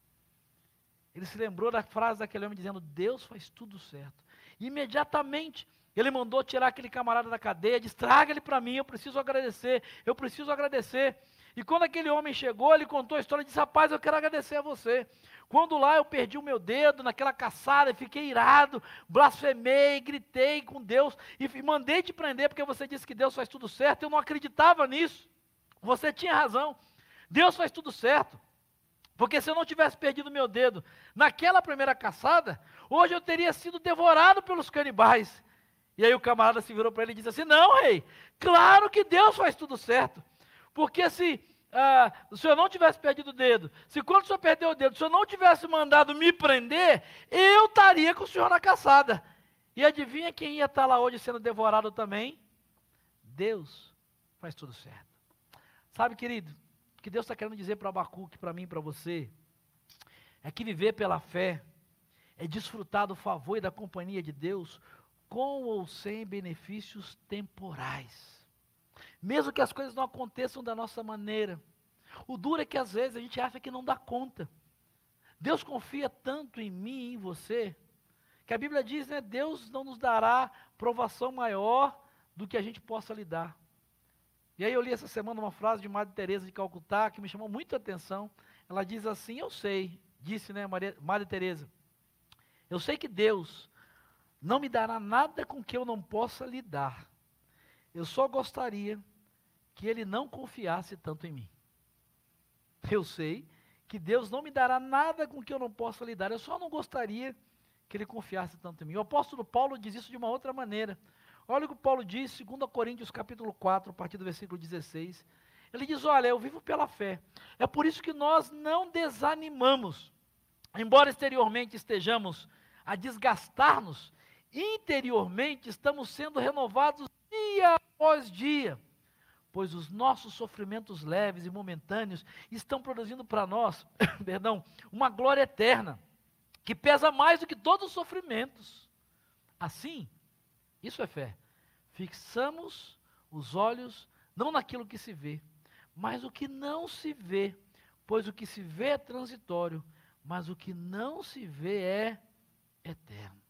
Ele se lembrou da frase daquele homem dizendo: Deus faz tudo certo. E imediatamente ele mandou tirar aquele camarada da cadeia, disse: traga ele para mim, eu preciso agradecer, eu preciso agradecer. E quando aquele homem chegou, ele contou a história e disse: Rapaz, eu quero agradecer a você. Quando lá eu perdi o meu dedo naquela caçada, fiquei irado, blasfemei, gritei com Deus e mandei te prender porque você disse que Deus faz tudo certo. Eu não acreditava nisso. Você tinha razão. Deus faz tudo certo. Porque se eu não tivesse perdido meu dedo naquela primeira caçada, hoje eu teria sido devorado pelos canibais. E aí o camarada se virou para ele e disse assim: Não, rei, claro que Deus faz tudo certo. Porque se ah, o senhor não tivesse perdido o dedo, se quando o senhor perdeu o dedo, o senhor não tivesse mandado me prender, eu estaria com o senhor na caçada. E adivinha quem ia estar lá hoje sendo devorado também? Deus faz tudo certo. Sabe, querido, que Deus está querendo dizer para Abacuque, para mim, para você, é que viver pela fé é desfrutar do favor e da companhia de Deus com ou sem benefícios temporais. Mesmo que as coisas não aconteçam da nossa maneira. O duro é que às vezes a gente acha que não dá conta. Deus confia tanto em mim e em você, que a Bíblia diz, né, Deus não nos dará provação maior do que a gente possa lidar. E aí eu li essa semana uma frase de Madre Teresa de Calcutá que me chamou muito a atenção. Ela diz assim: "Eu sei", disse, né, Maria, Madre Teresa. "Eu sei que Deus não me dará nada com que eu não possa lidar. Eu só gostaria que ele não confiasse tanto em mim. Eu sei que Deus não me dará nada com que eu não possa lidar. Eu só não gostaria que ele confiasse tanto em mim. O apóstolo Paulo diz isso de uma outra maneira. Olha o que Paulo diz, 2 Coríntios capítulo 4, a partir do versículo 16. Ele diz: Olha, eu vivo pela fé. É por isso que nós não desanimamos. Embora exteriormente estejamos a desgastar-nos, interiormente estamos sendo renovados dia após dia pois os nossos sofrimentos leves e momentâneos estão produzindo para nós, [coughs] perdão, uma glória eterna, que pesa mais do que todos os sofrimentos. Assim, isso é fé. Fixamos os olhos não naquilo que se vê, mas o que não se vê, pois o que se vê é transitório, mas o que não se vê é eterno.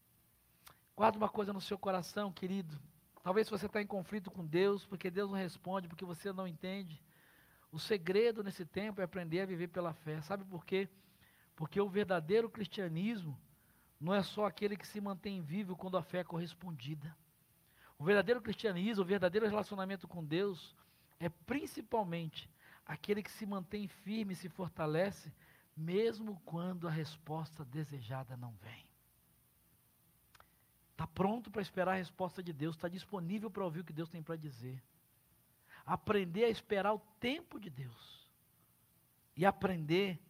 Guarda uma coisa no seu coração, querido, Talvez você está em conflito com Deus, porque Deus não responde, porque você não entende. O segredo nesse tempo é aprender a viver pela fé. Sabe por quê? Porque o verdadeiro cristianismo não é só aquele que se mantém vivo quando a fé é correspondida. O verdadeiro cristianismo, o verdadeiro relacionamento com Deus é principalmente aquele que se mantém firme se fortalece, mesmo quando a resposta desejada não vem. Está pronto para esperar a resposta de Deus, está disponível para ouvir o que Deus tem para dizer. Aprender a esperar o tempo de Deus. E aprender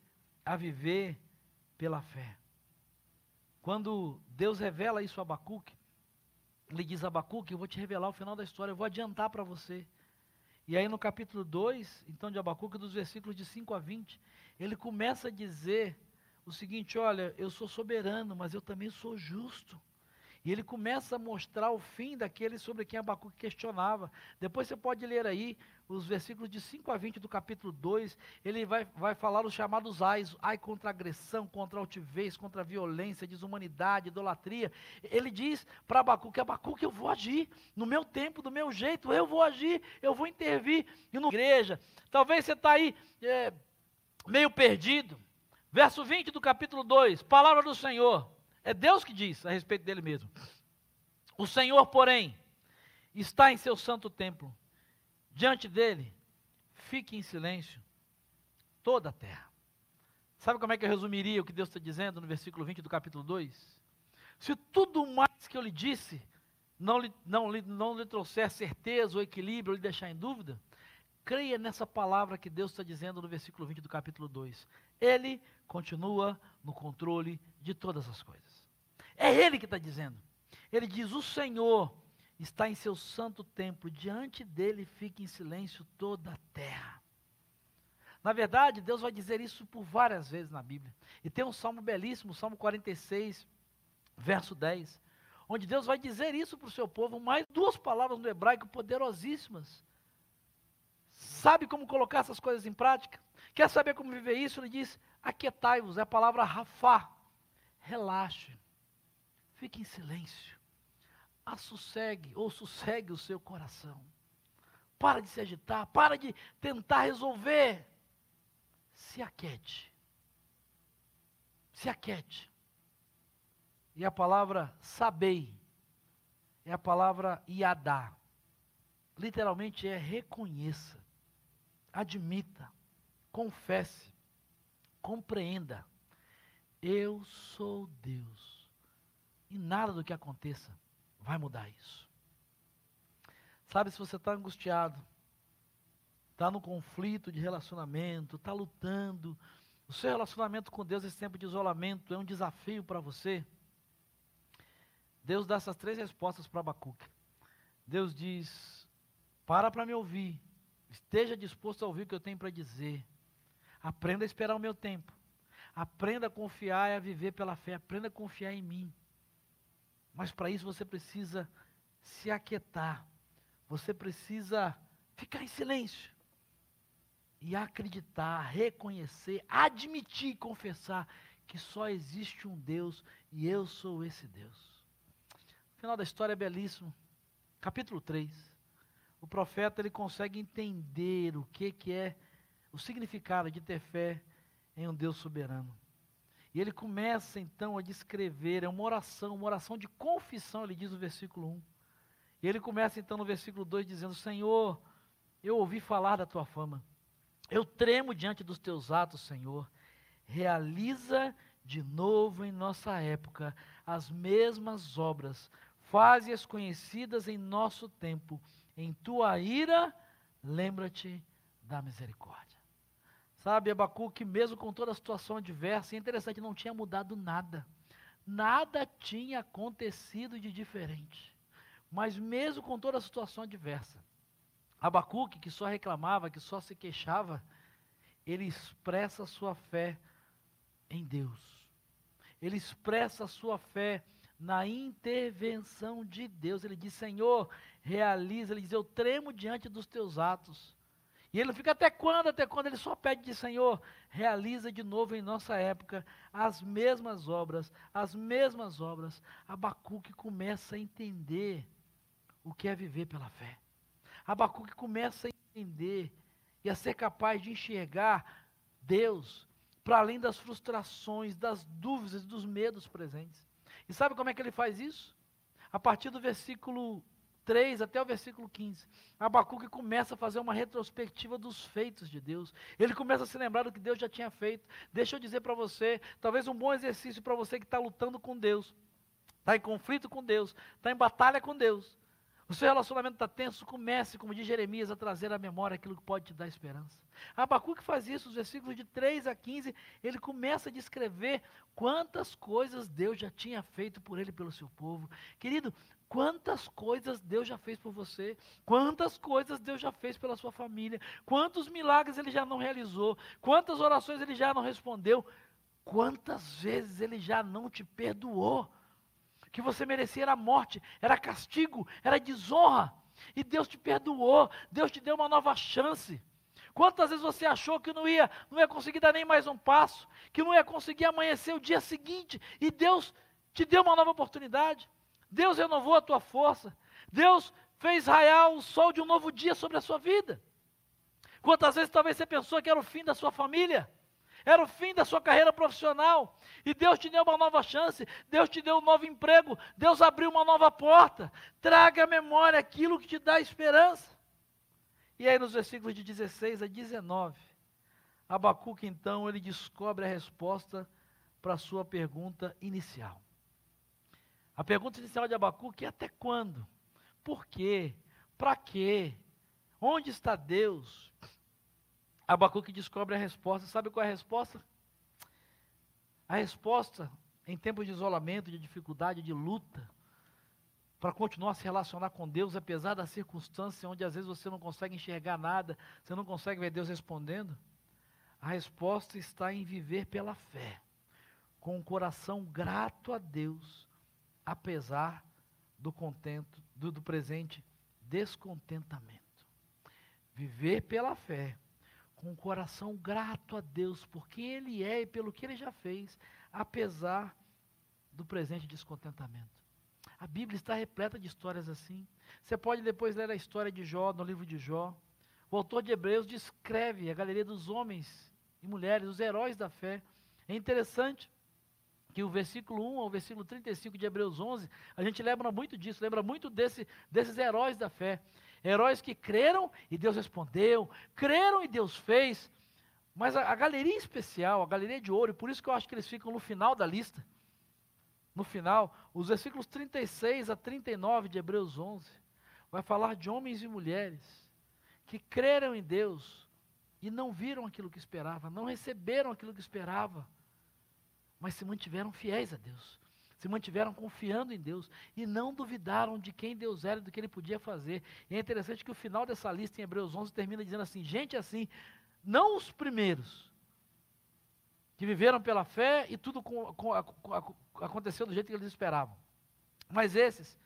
a viver pela fé. Quando Deus revela isso a Abacuque, ele diz a Abacuque, eu vou te revelar o final da história, eu vou adiantar para você. E aí no capítulo 2, então de Abacuque, dos versículos de 5 a 20, ele começa a dizer o seguinte, olha, eu sou soberano, mas eu também sou justo. E ele começa a mostrar o fim daquele sobre quem Abacuque questionava. Depois você pode ler aí os versículos de 5 a 20 do capítulo 2. Ele vai, vai falar os chamados ais, ai contra agressão, contra altivez, contra violência, desumanidade, idolatria. Ele diz para Abacuque, Abacuque, eu vou agir no meu tempo, do meu jeito, eu vou agir, eu vou intervir. E na igreja, talvez você está aí é, meio perdido. Verso 20 do capítulo 2, palavra do Senhor. É Deus que diz a respeito dele mesmo. O Senhor, porém, está em seu santo templo. Diante dele, fique em silêncio toda a terra. Sabe como é que eu resumiria o que Deus está dizendo no versículo 20 do capítulo 2? Se tudo mais que eu lhe disse não lhe, não, lhe, não lhe trouxer certeza ou equilíbrio, ou lhe deixar em dúvida, creia nessa palavra que Deus está dizendo no versículo 20 do capítulo 2. Ele continua no controle de todas as coisas. É Ele que está dizendo. Ele diz: O Senhor está em seu santo templo, diante dele fica em silêncio toda a terra. Na verdade, Deus vai dizer isso por várias vezes na Bíblia. E tem um salmo belíssimo, Salmo 46, verso 10, onde Deus vai dizer isso para o seu povo, mais duas palavras no hebraico poderosíssimas. Sabe como colocar essas coisas em prática? Quer saber como viver isso? Ele diz: aquietai-vos, é a palavra rafá. Relaxe. Fique em silêncio. Assossegue ou sossegue o seu coração. Para de se agitar, para de tentar resolver. Se aquiete. Se aquiete. E a palavra sabei é a palavra iadá. Literalmente é reconheça, admita, confesse, compreenda. Eu sou Deus. E nada do que aconteça vai mudar isso. Sabe, se você está angustiado, está no conflito de relacionamento, está lutando. O seu relacionamento com Deus, esse tempo de isolamento, é um desafio para você. Deus dá essas três respostas para Abacuque. Deus diz: para para me ouvir, esteja disposto a ouvir o que eu tenho para dizer. Aprenda a esperar o meu tempo. Aprenda a confiar e a viver pela fé. Aprenda a confiar em mim. Mas para isso você precisa se aquietar. Você precisa ficar em silêncio e acreditar, reconhecer, admitir e confessar que só existe um Deus e eu sou esse Deus. O final da história é belíssimo. Capítulo 3. O profeta ele consegue entender o que, que é o significado de ter fé em um Deus soberano. E ele começa então a descrever, é uma oração, uma oração de confissão, ele diz no versículo 1. E ele começa então no versículo 2 dizendo: Senhor, eu ouvi falar da tua fama eu tremo diante dos teus atos, Senhor. Realiza de novo em nossa época as mesmas obras, faze-as conhecidas em nosso tempo. Em tua ira, lembra-te da misericórdia. Sabe, Abacuque, mesmo com toda a situação adversa, é interessante, não tinha mudado nada. Nada tinha acontecido de diferente. Mas mesmo com toda a situação adversa, Abacuque, que só reclamava, que só se queixava, ele expressa sua fé em Deus. Ele expressa sua fé na intervenção de Deus. Ele diz: Senhor, realiza. Ele diz: Eu tremo diante dos teus atos. E ele fica até quando? Até quando ele só pede de Senhor, realiza de novo em nossa época as mesmas obras, as mesmas obras. Abacuque começa a entender o que é viver pela fé. Abacuque começa a entender e a ser capaz de enxergar Deus para além das frustrações, das dúvidas, dos medos presentes. E sabe como é que ele faz isso? A partir do versículo 3 até o versículo 15. Abacuque começa a fazer uma retrospectiva dos feitos de Deus. Ele começa a se lembrar do que Deus já tinha feito. Deixa eu dizer para você, talvez um bom exercício para você que está lutando com Deus, está em conflito com Deus, está em batalha com Deus. O seu relacionamento está tenso, comece, como diz Jeremias, a trazer à memória aquilo que pode te dar esperança. Abacuque faz isso, os versículos de 3 a 15, ele começa a descrever quantas coisas Deus já tinha feito por ele e pelo seu povo. Querido, quantas coisas Deus já fez por você, quantas coisas Deus já fez pela sua família, quantos milagres ele já não realizou, quantas orações ele já não respondeu, quantas vezes ele já não te perdoou que você merecia era morte, era castigo, era desonra. E Deus te perdoou, Deus te deu uma nova chance. Quantas vezes você achou que não ia, não ia conseguir dar nem mais um passo, que não ia conseguir amanhecer o dia seguinte, e Deus te deu uma nova oportunidade. Deus renovou a tua força. Deus fez raiar o sol de um novo dia sobre a sua vida. Quantas vezes talvez você pensou que era o fim da sua família? Era o fim da sua carreira profissional. E Deus te deu uma nova chance. Deus te deu um novo emprego. Deus abriu uma nova porta. Traga à memória aquilo que te dá esperança. E aí, nos versículos de 16 a 19, Abacuque, então, ele descobre a resposta para a sua pergunta inicial. A pergunta inicial de Abacuque é: até quando? Por quê? Para quê? Onde está Deus? Abacuque descobre a resposta. Sabe qual é a resposta? A resposta, em tempos de isolamento, de dificuldade, de luta, para continuar a se relacionar com Deus, apesar da circunstância onde às vezes você não consegue enxergar nada, você não consegue ver Deus respondendo, a resposta está em viver pela fé, com um coração grato a Deus, apesar do contento, do, do presente descontentamento. Viver pela fé com um coração grato a Deus por quem Ele é e pelo que Ele já fez, apesar do presente descontentamento. A Bíblia está repleta de histórias assim. Você pode depois ler a história de Jó, no livro de Jó. O autor de Hebreus descreve a galeria dos homens e mulheres, os heróis da fé. É interessante que o versículo 1 ao versículo 35 de Hebreus 11, a gente lembra muito disso, lembra muito desse, desses heróis da fé. Heróis que creram e Deus respondeu, creram e Deus fez. Mas a, a galeria especial, a galeria de ouro, e por isso que eu acho que eles ficam no final da lista. No final, os versículos 36 a 39 de Hebreus 11, vai falar de homens e mulheres que creram em Deus e não viram aquilo que esperava, não receberam aquilo que esperava, mas se mantiveram fiéis a Deus, se mantiveram confiando em Deus e não duvidaram de quem Deus era e do que ele podia fazer. E é interessante que o final dessa lista em Hebreus 11 termina dizendo assim: gente assim, não os primeiros, que viveram pela fé e tudo com, com, aconteceu do jeito que eles esperavam. Mas esses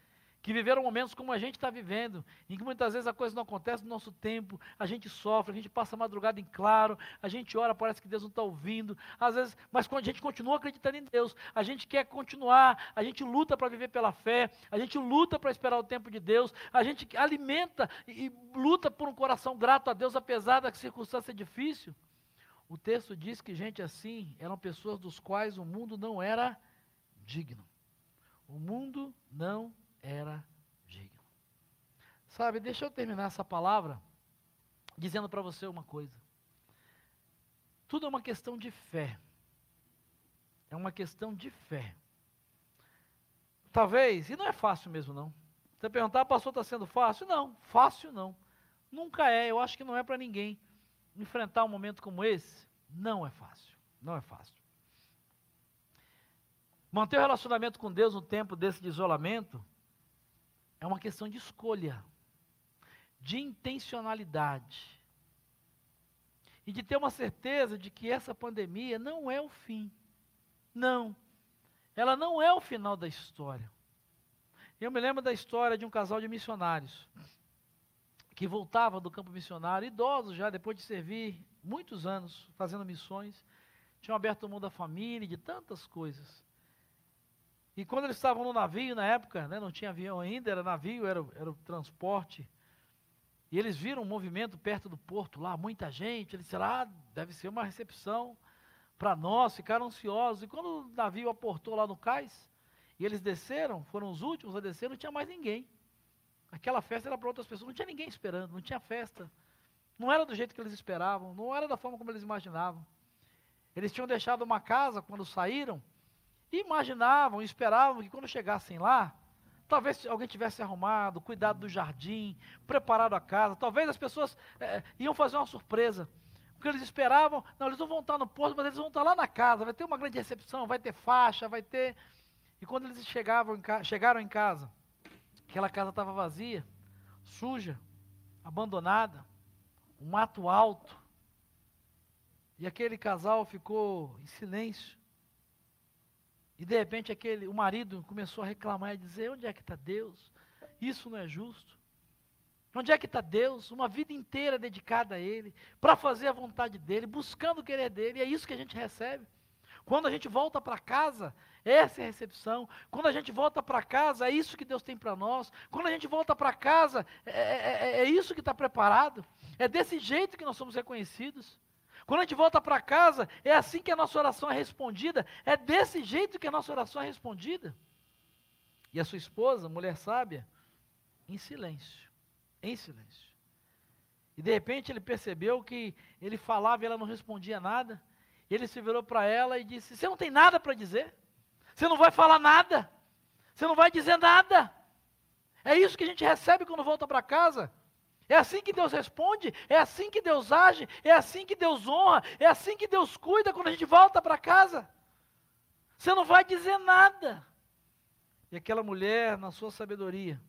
que viveram momentos como a gente está vivendo, em que muitas vezes a coisa não acontece no nosso tempo, a gente sofre, a gente passa a madrugada em claro, a gente ora, parece que Deus não está ouvindo, às vezes, mas quando a gente continua acreditando em Deus, a gente quer continuar, a gente luta para viver pela fé, a gente luta para esperar o tempo de Deus, a gente alimenta e luta por um coração grato a Deus, apesar da circunstância difícil. O texto diz que gente assim eram pessoas dos quais o mundo não era digno. O mundo não era digno. Sabe, deixa eu terminar essa palavra dizendo para você uma coisa. Tudo é uma questão de fé. É uma questão de fé. Talvez, e não é fácil mesmo não. Você perguntar, pastor, está sendo fácil? Não, fácil não. Nunca é, eu acho que não é para ninguém enfrentar um momento como esse não é fácil. Não é fácil. Manter o relacionamento com Deus no tempo desse de isolamento é uma questão de escolha, de intencionalidade e de ter uma certeza de que essa pandemia não é o fim. Não. Ela não é o final da história. Eu me lembro da história de um casal de missionários que voltava do campo missionário, idosos já, depois de servir muitos anos fazendo missões, tinham aberto o mundo da família, de tantas coisas. E quando eles estavam no navio, na época, né, não tinha avião ainda, era navio, era, era o transporte, e eles viram um movimento perto do porto lá, muita gente, eles disseram, ah, deve ser uma recepção para nós, ficaram ansiosos. E quando o navio aportou lá no cais, e eles desceram, foram os últimos a descer, não tinha mais ninguém. Aquela festa era para outras pessoas, não tinha ninguém esperando, não tinha festa. Não era do jeito que eles esperavam, não era da forma como eles imaginavam. Eles tinham deixado uma casa quando saíram, e imaginavam, esperavam que quando chegassem lá, talvez alguém tivesse arrumado, cuidado do jardim, preparado a casa, talvez as pessoas é, iam fazer uma surpresa. Porque eles esperavam, não, eles não vão estar no porto, mas eles vão estar lá na casa, vai ter uma grande recepção, vai ter faixa, vai ter. E quando eles chegavam em chegaram em casa, Aquela casa estava vazia, suja, abandonada, um mato alto. E aquele casal ficou em silêncio. E de repente aquele, o marido começou a reclamar e dizer: onde é que está Deus? Isso não é justo. Onde é que está Deus? Uma vida inteira dedicada a Ele, para fazer a vontade dEle, buscando o querer dEle, e é isso que a gente recebe. Quando a gente volta para casa, essa é a recepção. Quando a gente volta para casa, é isso que Deus tem para nós. Quando a gente volta para casa, é, é, é, é isso que está preparado. É desse jeito que nós somos reconhecidos. Quando a gente volta para casa, é assim que a nossa oração é respondida. É desse jeito que a nossa oração é respondida. E a sua esposa, mulher sábia, em silêncio. Em silêncio. E de repente ele percebeu que ele falava e ela não respondia nada. Ele se virou para ela e disse: Você não tem nada para dizer? Você não vai falar nada. Você não vai dizer nada. É isso que a gente recebe quando volta para casa. É assim que Deus responde, é assim que Deus age, é assim que Deus honra, é assim que Deus cuida quando a gente volta para casa. Você não vai dizer nada. E aquela mulher, na sua sabedoria,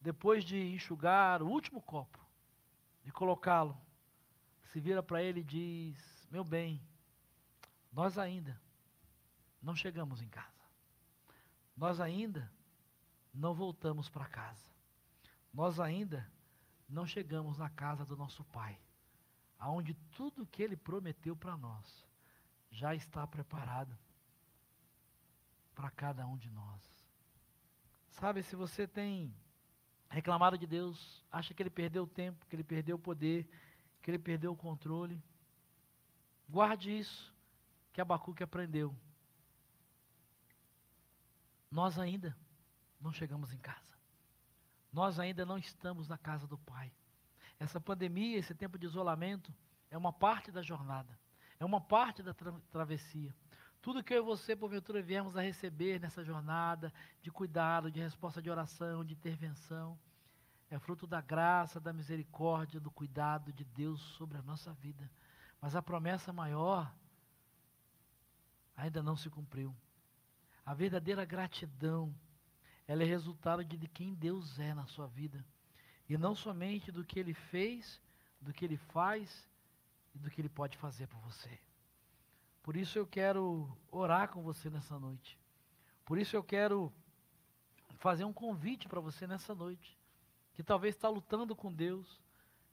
depois de enxugar o último copo e colocá-lo, se vira para ele e diz: Meu bem, nós ainda não chegamos em casa. Nós ainda não voltamos para casa. Nós ainda não chegamos na casa do nosso Pai, aonde tudo que Ele prometeu para nós já está preparado para cada um de nós. Sabe, se você tem reclamado de Deus, acha que Ele perdeu o tempo, que Ele perdeu o poder, que Ele perdeu o controle, guarde isso que Abacuque aprendeu nós ainda não chegamos em casa. Nós ainda não estamos na casa do Pai. Essa pandemia, esse tempo de isolamento, é uma parte da jornada, é uma parte da tra travessia. Tudo que eu e você, porventura, viemos a receber nessa jornada de cuidado, de resposta de oração, de intervenção, é fruto da graça, da misericórdia, do cuidado de Deus sobre a nossa vida. Mas a promessa maior ainda não se cumpriu. A verdadeira gratidão, ela é resultado de quem Deus é na sua vida. E não somente do que Ele fez, do que Ele faz e do que Ele pode fazer por você. Por isso eu quero orar com você nessa noite. Por isso eu quero fazer um convite para você nessa noite. Que talvez está lutando com Deus.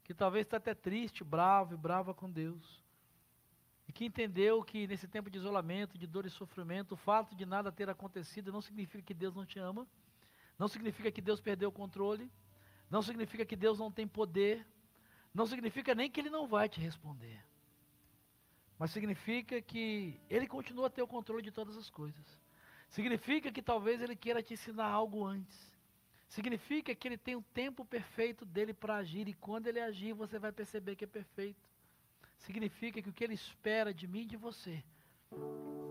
Que talvez está até triste, bravo e brava com Deus. E que entendeu que nesse tempo de isolamento, de dor e sofrimento, o fato de nada ter acontecido não significa que Deus não te ama. Não significa que Deus perdeu o controle. Não significa que Deus não tem poder. Não significa nem que Ele não vai te responder. Mas significa que Ele continua a ter o controle de todas as coisas. Significa que talvez Ele queira te ensinar algo antes. Significa que Ele tem o tempo perfeito dele para agir. E quando Ele agir, você vai perceber que é perfeito. Significa que o que Ele espera de mim e de você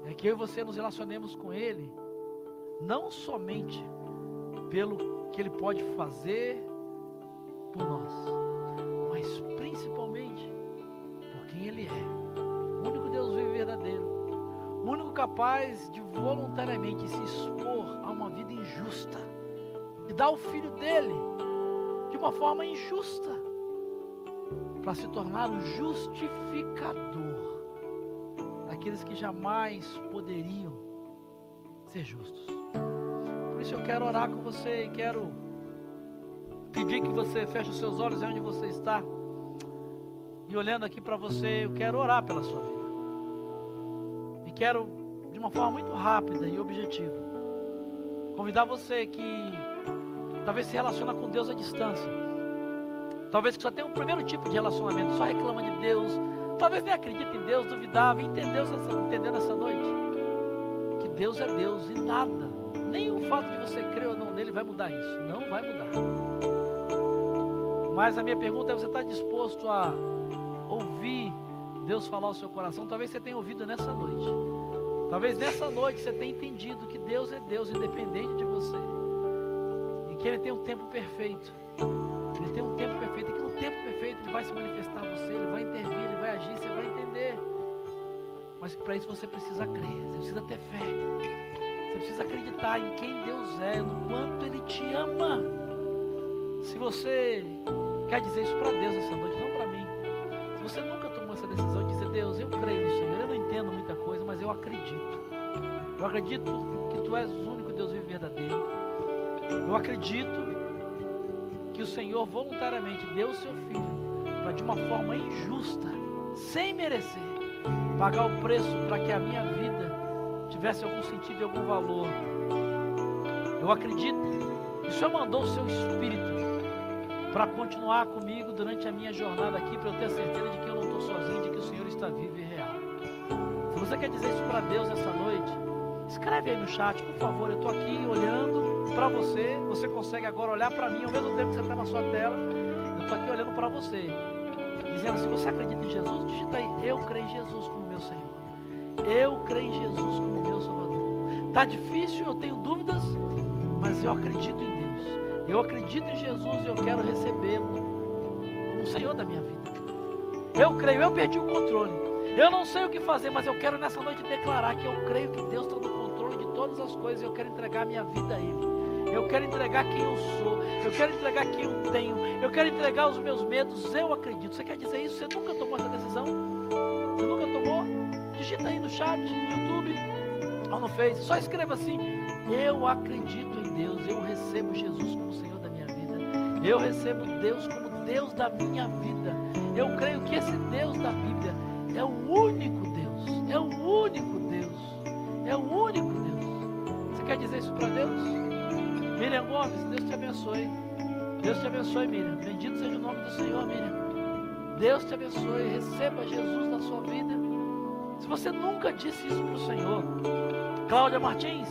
é que eu e você nos relacionemos com Ele, não somente pelo que Ele pode fazer por nós, mas principalmente por quem Ele é. O único Deus vivo verdadeiro, o único capaz de voluntariamente se expor a uma vida injusta e dar o filho dele de uma forma injusta para se tornar o justificador daqueles que jamais poderiam ser justos. Isso eu quero orar com você e quero pedir que você feche os seus olhos onde você está. E olhando aqui para você, eu quero orar pela sua vida. E quero, de uma forma muito rápida e objetiva, convidar você que talvez se relaciona com Deus à distância. Talvez que só tenha um primeiro tipo de relacionamento, só reclama de Deus. Talvez nem acredite em Deus, duvidava, entendeu entendendo essa noite. Que Deus é Deus e nada, nem o fato de você crer ou não nele vai mudar isso. Não vai mudar. Mas a minha pergunta é: você está disposto a ouvir Deus falar ao seu coração? Talvez você tenha ouvido nessa noite. Talvez nessa noite você tenha entendido que Deus é Deus, independente de você. E que Ele tem um tempo perfeito. Ele tem um tempo perfeito. E que no tempo perfeito Ele vai se manifestar a você, Ele vai intervir, Ele vai agir, você vai entender. Mas para isso você precisa crer, você precisa ter fé. Você precisa acreditar em quem Deus é, no quanto Ele te ama. Se você quer dizer isso para Deus essa noite, não para mim. Se você nunca tomou essa decisão de dizer, Deus, eu creio no Senhor, eu não entendo muita coisa, mas eu acredito. Eu acredito que Tu és o único Deus vivo verdadeiro. Eu acredito que o Senhor voluntariamente deu o seu filho para de uma forma injusta, sem merecer, pagar o preço para que a minha vida tivesse algum sentido e algum valor. Eu acredito que o Senhor mandou o seu Espírito para continuar comigo durante a minha jornada aqui, para eu ter certeza de que eu não estou sozinho, de que o Senhor está vivo e real. Se você quer dizer isso para Deus essa noite, escreve aí no chat, por favor. Eu estou aqui olhando para você. Você consegue agora olhar para mim ao mesmo tempo que você está na sua tela. Eu estou aqui olhando para você, dizendo: se você acredita em Jesus, digita aí: Eu creio em Jesus como. Eu creio em Jesus como meu Salvador. Está difícil, eu tenho dúvidas, mas eu acredito em Deus. Eu acredito em Jesus e eu quero recebê-lo como Senhor da minha vida. Eu creio, eu perdi o controle. Eu não sei o que fazer, mas eu quero nessa noite declarar que eu creio que Deus está no controle de todas as coisas e eu quero entregar a minha vida a Ele. Eu quero entregar quem eu sou. Eu quero entregar quem eu tenho. Eu quero entregar os meus medos. Eu acredito. Você quer dizer isso? Você nunca tomou essa decisão? Você nunca tomou? Digita aí no chat, no YouTube ou no Face. Só escreva assim: Eu acredito em Deus. Eu recebo Jesus como Senhor da minha vida. Eu recebo Deus como Deus da minha vida. Eu creio que esse Deus da Bíblia é o único Deus. É o único Deus. É o único Deus. Você quer dizer isso para Deus? Miriam Gomes, Deus te abençoe. Deus te abençoe, Miriam. Bendito seja o nome do Senhor, Miriam. Deus te abençoe. Receba Jesus na sua vida. Se você nunca disse isso para o Senhor, Cláudia Martins,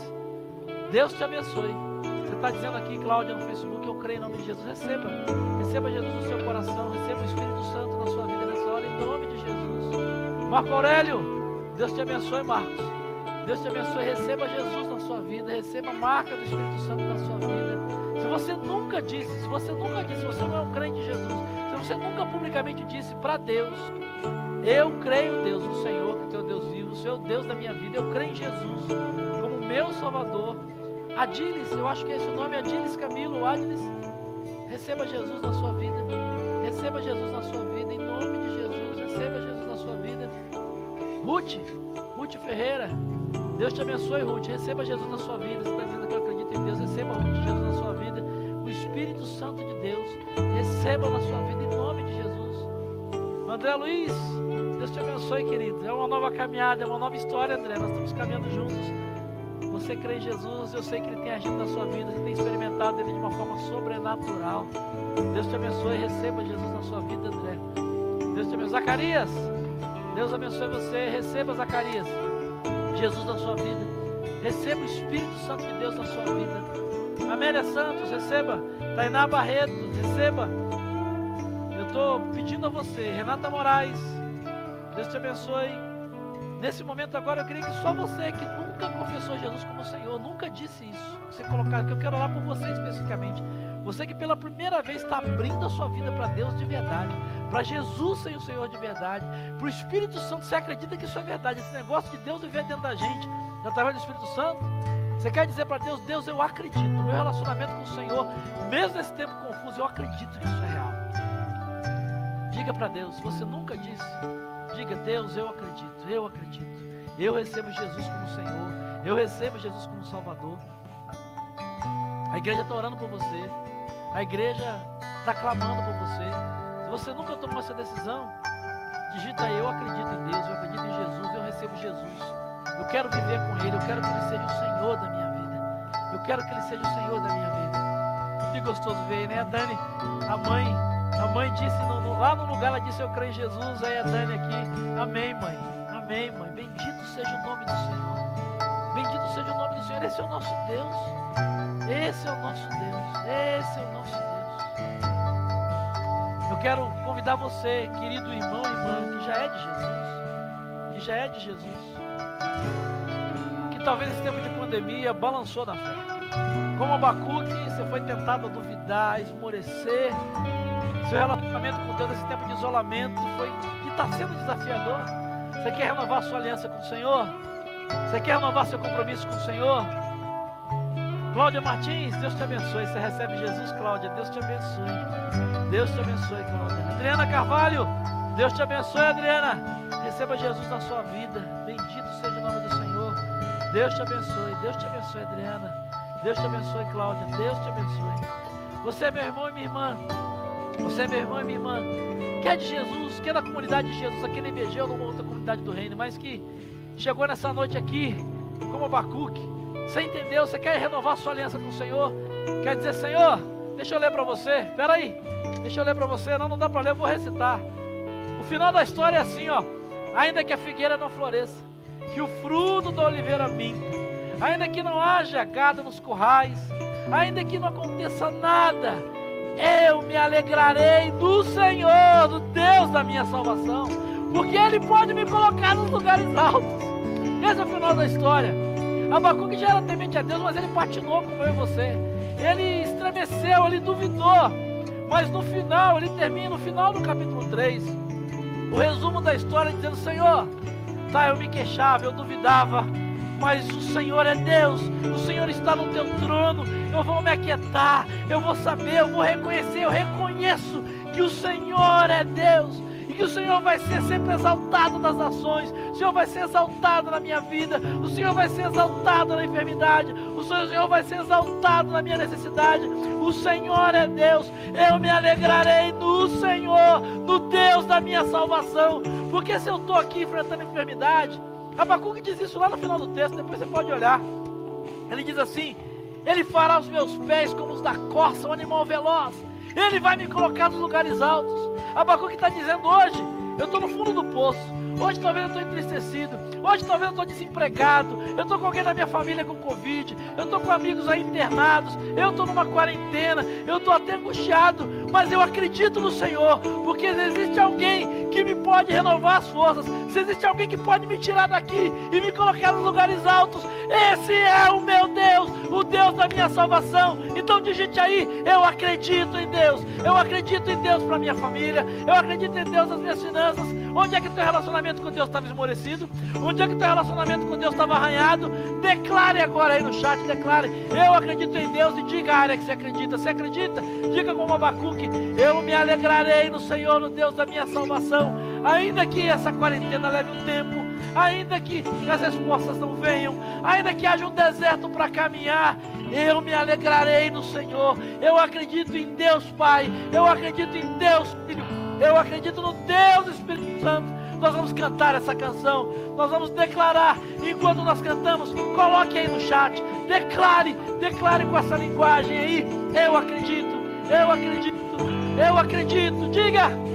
Deus te abençoe. Você está dizendo aqui, Cláudia, no Facebook, eu creio em nome de Jesus. Receba. Receba Jesus no seu coração. Receba o Espírito Santo na sua vida nessa hora, em nome de Jesus. Marco Aurélio, Deus te abençoe, Marcos. Deus te abençoe. Receba Jesus na sua vida. Receba a marca do Espírito Santo na sua vida. Se você nunca disse, se você nunca disse, se você não é um crente de Jesus, se você nunca publicamente disse para Deus, eu creio Deus, o Senhor, que o Deus vivo, o Senhor Deus da minha vida, eu creio em Jesus como meu Salvador. Adilis, eu acho que esse é o nome, Adilis Camilo, Adilis, receba Jesus na sua vida, receba Jesus na sua vida, em nome de Jesus, receba Jesus na sua vida. Ruth, Ruth Ferreira, Deus te abençoe, Ruth. Receba Jesus na sua vida. Você está dizendo que eu acredito em Deus. Receba, Ruth, Jesus na sua vida. O Espírito Santo de Deus. Receba na sua vida em nome de Jesus. André Luiz, Deus te abençoe, querido. É uma nova caminhada, é uma nova história, André. Nós estamos caminhando juntos. Você crê em Jesus, eu sei que Ele tem agido na sua vida, você tem experimentado Ele de uma forma sobrenatural. Deus te abençoe, receba Jesus na sua vida, André. Deus te abençoe. Zacarias, Deus abençoe você, receba Zacarias. Jesus na sua vida. Receba o Espírito Santo de Deus na sua vida. Amélia Santos, receba. Tainá Barreto, receba. Estou pedindo a você, Renata Moraes, Deus te abençoe. Nesse momento agora eu queria que só você que nunca confessou Jesus como Senhor, nunca disse isso. Você colocar, que eu quero orar por você especificamente. Você que pela primeira vez está abrindo a sua vida para Deus de verdade, para Jesus ser o Senhor de verdade, para o Espírito Santo, você acredita que isso é verdade, esse negócio de Deus viver dentro da gente, através do Espírito Santo? Você quer dizer para Deus, Deus, eu acredito, no meu relacionamento com o Senhor, mesmo nesse tempo confuso, eu acredito que isso é real. Diga para Deus, você nunca disse, diga, Deus, eu acredito, eu acredito. Eu recebo Jesus como Senhor, eu recebo Jesus como Salvador. A igreja está orando por você. A igreja está clamando por você. Se você nunca tomou essa decisão, digita eu acredito em Deus, eu acredito em Jesus, eu recebo Jesus. Eu quero viver com Ele, eu quero que Ele seja o Senhor da minha vida. Eu quero que Ele seja o Senhor da minha vida. Que gostoso ver né? A Dani, a mãe, a mãe disse no, lá no lugar, ela disse, eu creio em Jesus. Aí a Dani aqui, amém, mãe. Amém, mãe. Bendito seja o nome do Senhor. Bendito seja o nome do Senhor. Esse é o nosso Deus. Esse é o nosso Deus. Esse é o nosso Deus. Eu quero convidar você, querido irmão e irmã, que já é de Jesus, que já é de Jesus, que talvez esse tempo de pandemia balançou na fé. Como Abacuque, você foi tentado a duvidar, esmorecer. Seu relacionamento com Deus nesse tempo de isolamento foi e está sendo desafiador. Você quer renovar sua aliança com o Senhor? Você quer renovar seu compromisso com o Senhor? Cláudia Martins, Deus te abençoe. Você recebe Jesus, Cláudia. Deus te abençoe. Deus te abençoe, Cláudia. Adriana Carvalho, Deus te abençoe, Adriana. Receba Jesus na sua vida. Bendito seja o nome do Senhor. Deus te abençoe. Deus te abençoe, Adriana. Deus te abençoe, Cláudia. Deus te abençoe. Você é meu irmão e minha irmã. Você é meu irmão e minha irmã. Que é de Jesus, que é da comunidade de Jesus, aqui na IBG ou numa outra comunidade do reino, mas que chegou nessa noite aqui, como Abacuque você entendeu? Você quer renovar sua aliança com o Senhor? Quer dizer, Senhor, deixa eu ler para você. Espera aí, deixa eu ler para você. Não, não dá para ler, eu vou recitar. O final da história é assim, ó. Ainda que a figueira não floresça, que o fruto da oliveira minta, ainda que não haja gado nos currais, ainda que não aconteça nada, eu me alegrarei do Senhor, do Deus da minha salvação, porque Ele pode me colocar nos lugares altos. Esse é o final da história. Abacuque já era temente a Deus, mas ele patinou como eu e você. Ele estremeceu, ele duvidou. Mas no final, ele termina no final do capítulo 3. O resumo da história dizendo: Senhor, tá, eu me queixava, eu duvidava, mas o Senhor é Deus, o Senhor está no teu trono. Eu vou me aquietar, eu vou saber, eu vou reconhecer, eu reconheço que o Senhor é Deus e que o Senhor vai ser sempre exaltado nas nações, o Senhor vai ser exaltado na minha vida, o Senhor vai ser exaltado na enfermidade, o Senhor vai ser exaltado na minha necessidade. O Senhor é Deus, eu me alegrarei no Senhor, no Deus da minha salvação, porque se eu estou aqui enfrentando enfermidade, Abacuque diz isso lá no final do texto, depois você pode olhar. Ele diz assim: Ele fará os meus pés como os da corça, um animal veloz. Ele vai me colocar nos lugares altos. Abacuque está dizendo hoje: eu estou no fundo do poço. Hoje talvez eu estou entristecido. Hoje talvez eu estou desempregado. Eu estou com alguém da minha família com Covid. Eu estou com amigos aí internados. Eu estou numa quarentena. Eu estou até angustiado. Mas eu acredito no Senhor. Porque existe alguém que me pode renovar as forças. Se existe alguém que pode me tirar daqui e me colocar nos lugares altos. Esse é o meu Deus. O Deus da minha salvação. Então digite aí: Eu acredito em Deus. Eu acredito em Deus para minha família. Eu acredito em Deus nas minhas finanças. Onde é que teu relacionamento com Deus estava esmorecido? Onde é que teu relacionamento com Deus estava arranhado? Declare agora aí no chat, declare. Eu acredito em Deus e diga a área que você acredita. Você acredita? Diga como Abacuque, eu me alegrarei no Senhor, no Deus da minha salvação. Ainda que essa quarentena leve um tempo, ainda que as respostas não venham, ainda que haja um deserto para caminhar, eu me alegrarei no Senhor. Eu acredito em Deus Pai, eu acredito em Deus Filho, eu acredito no Deus Espírito Santo. Nós vamos cantar essa canção, nós vamos declarar. Enquanto nós cantamos, coloque aí no chat, declare, declare com essa linguagem aí. Eu acredito, eu acredito, eu acredito. Diga.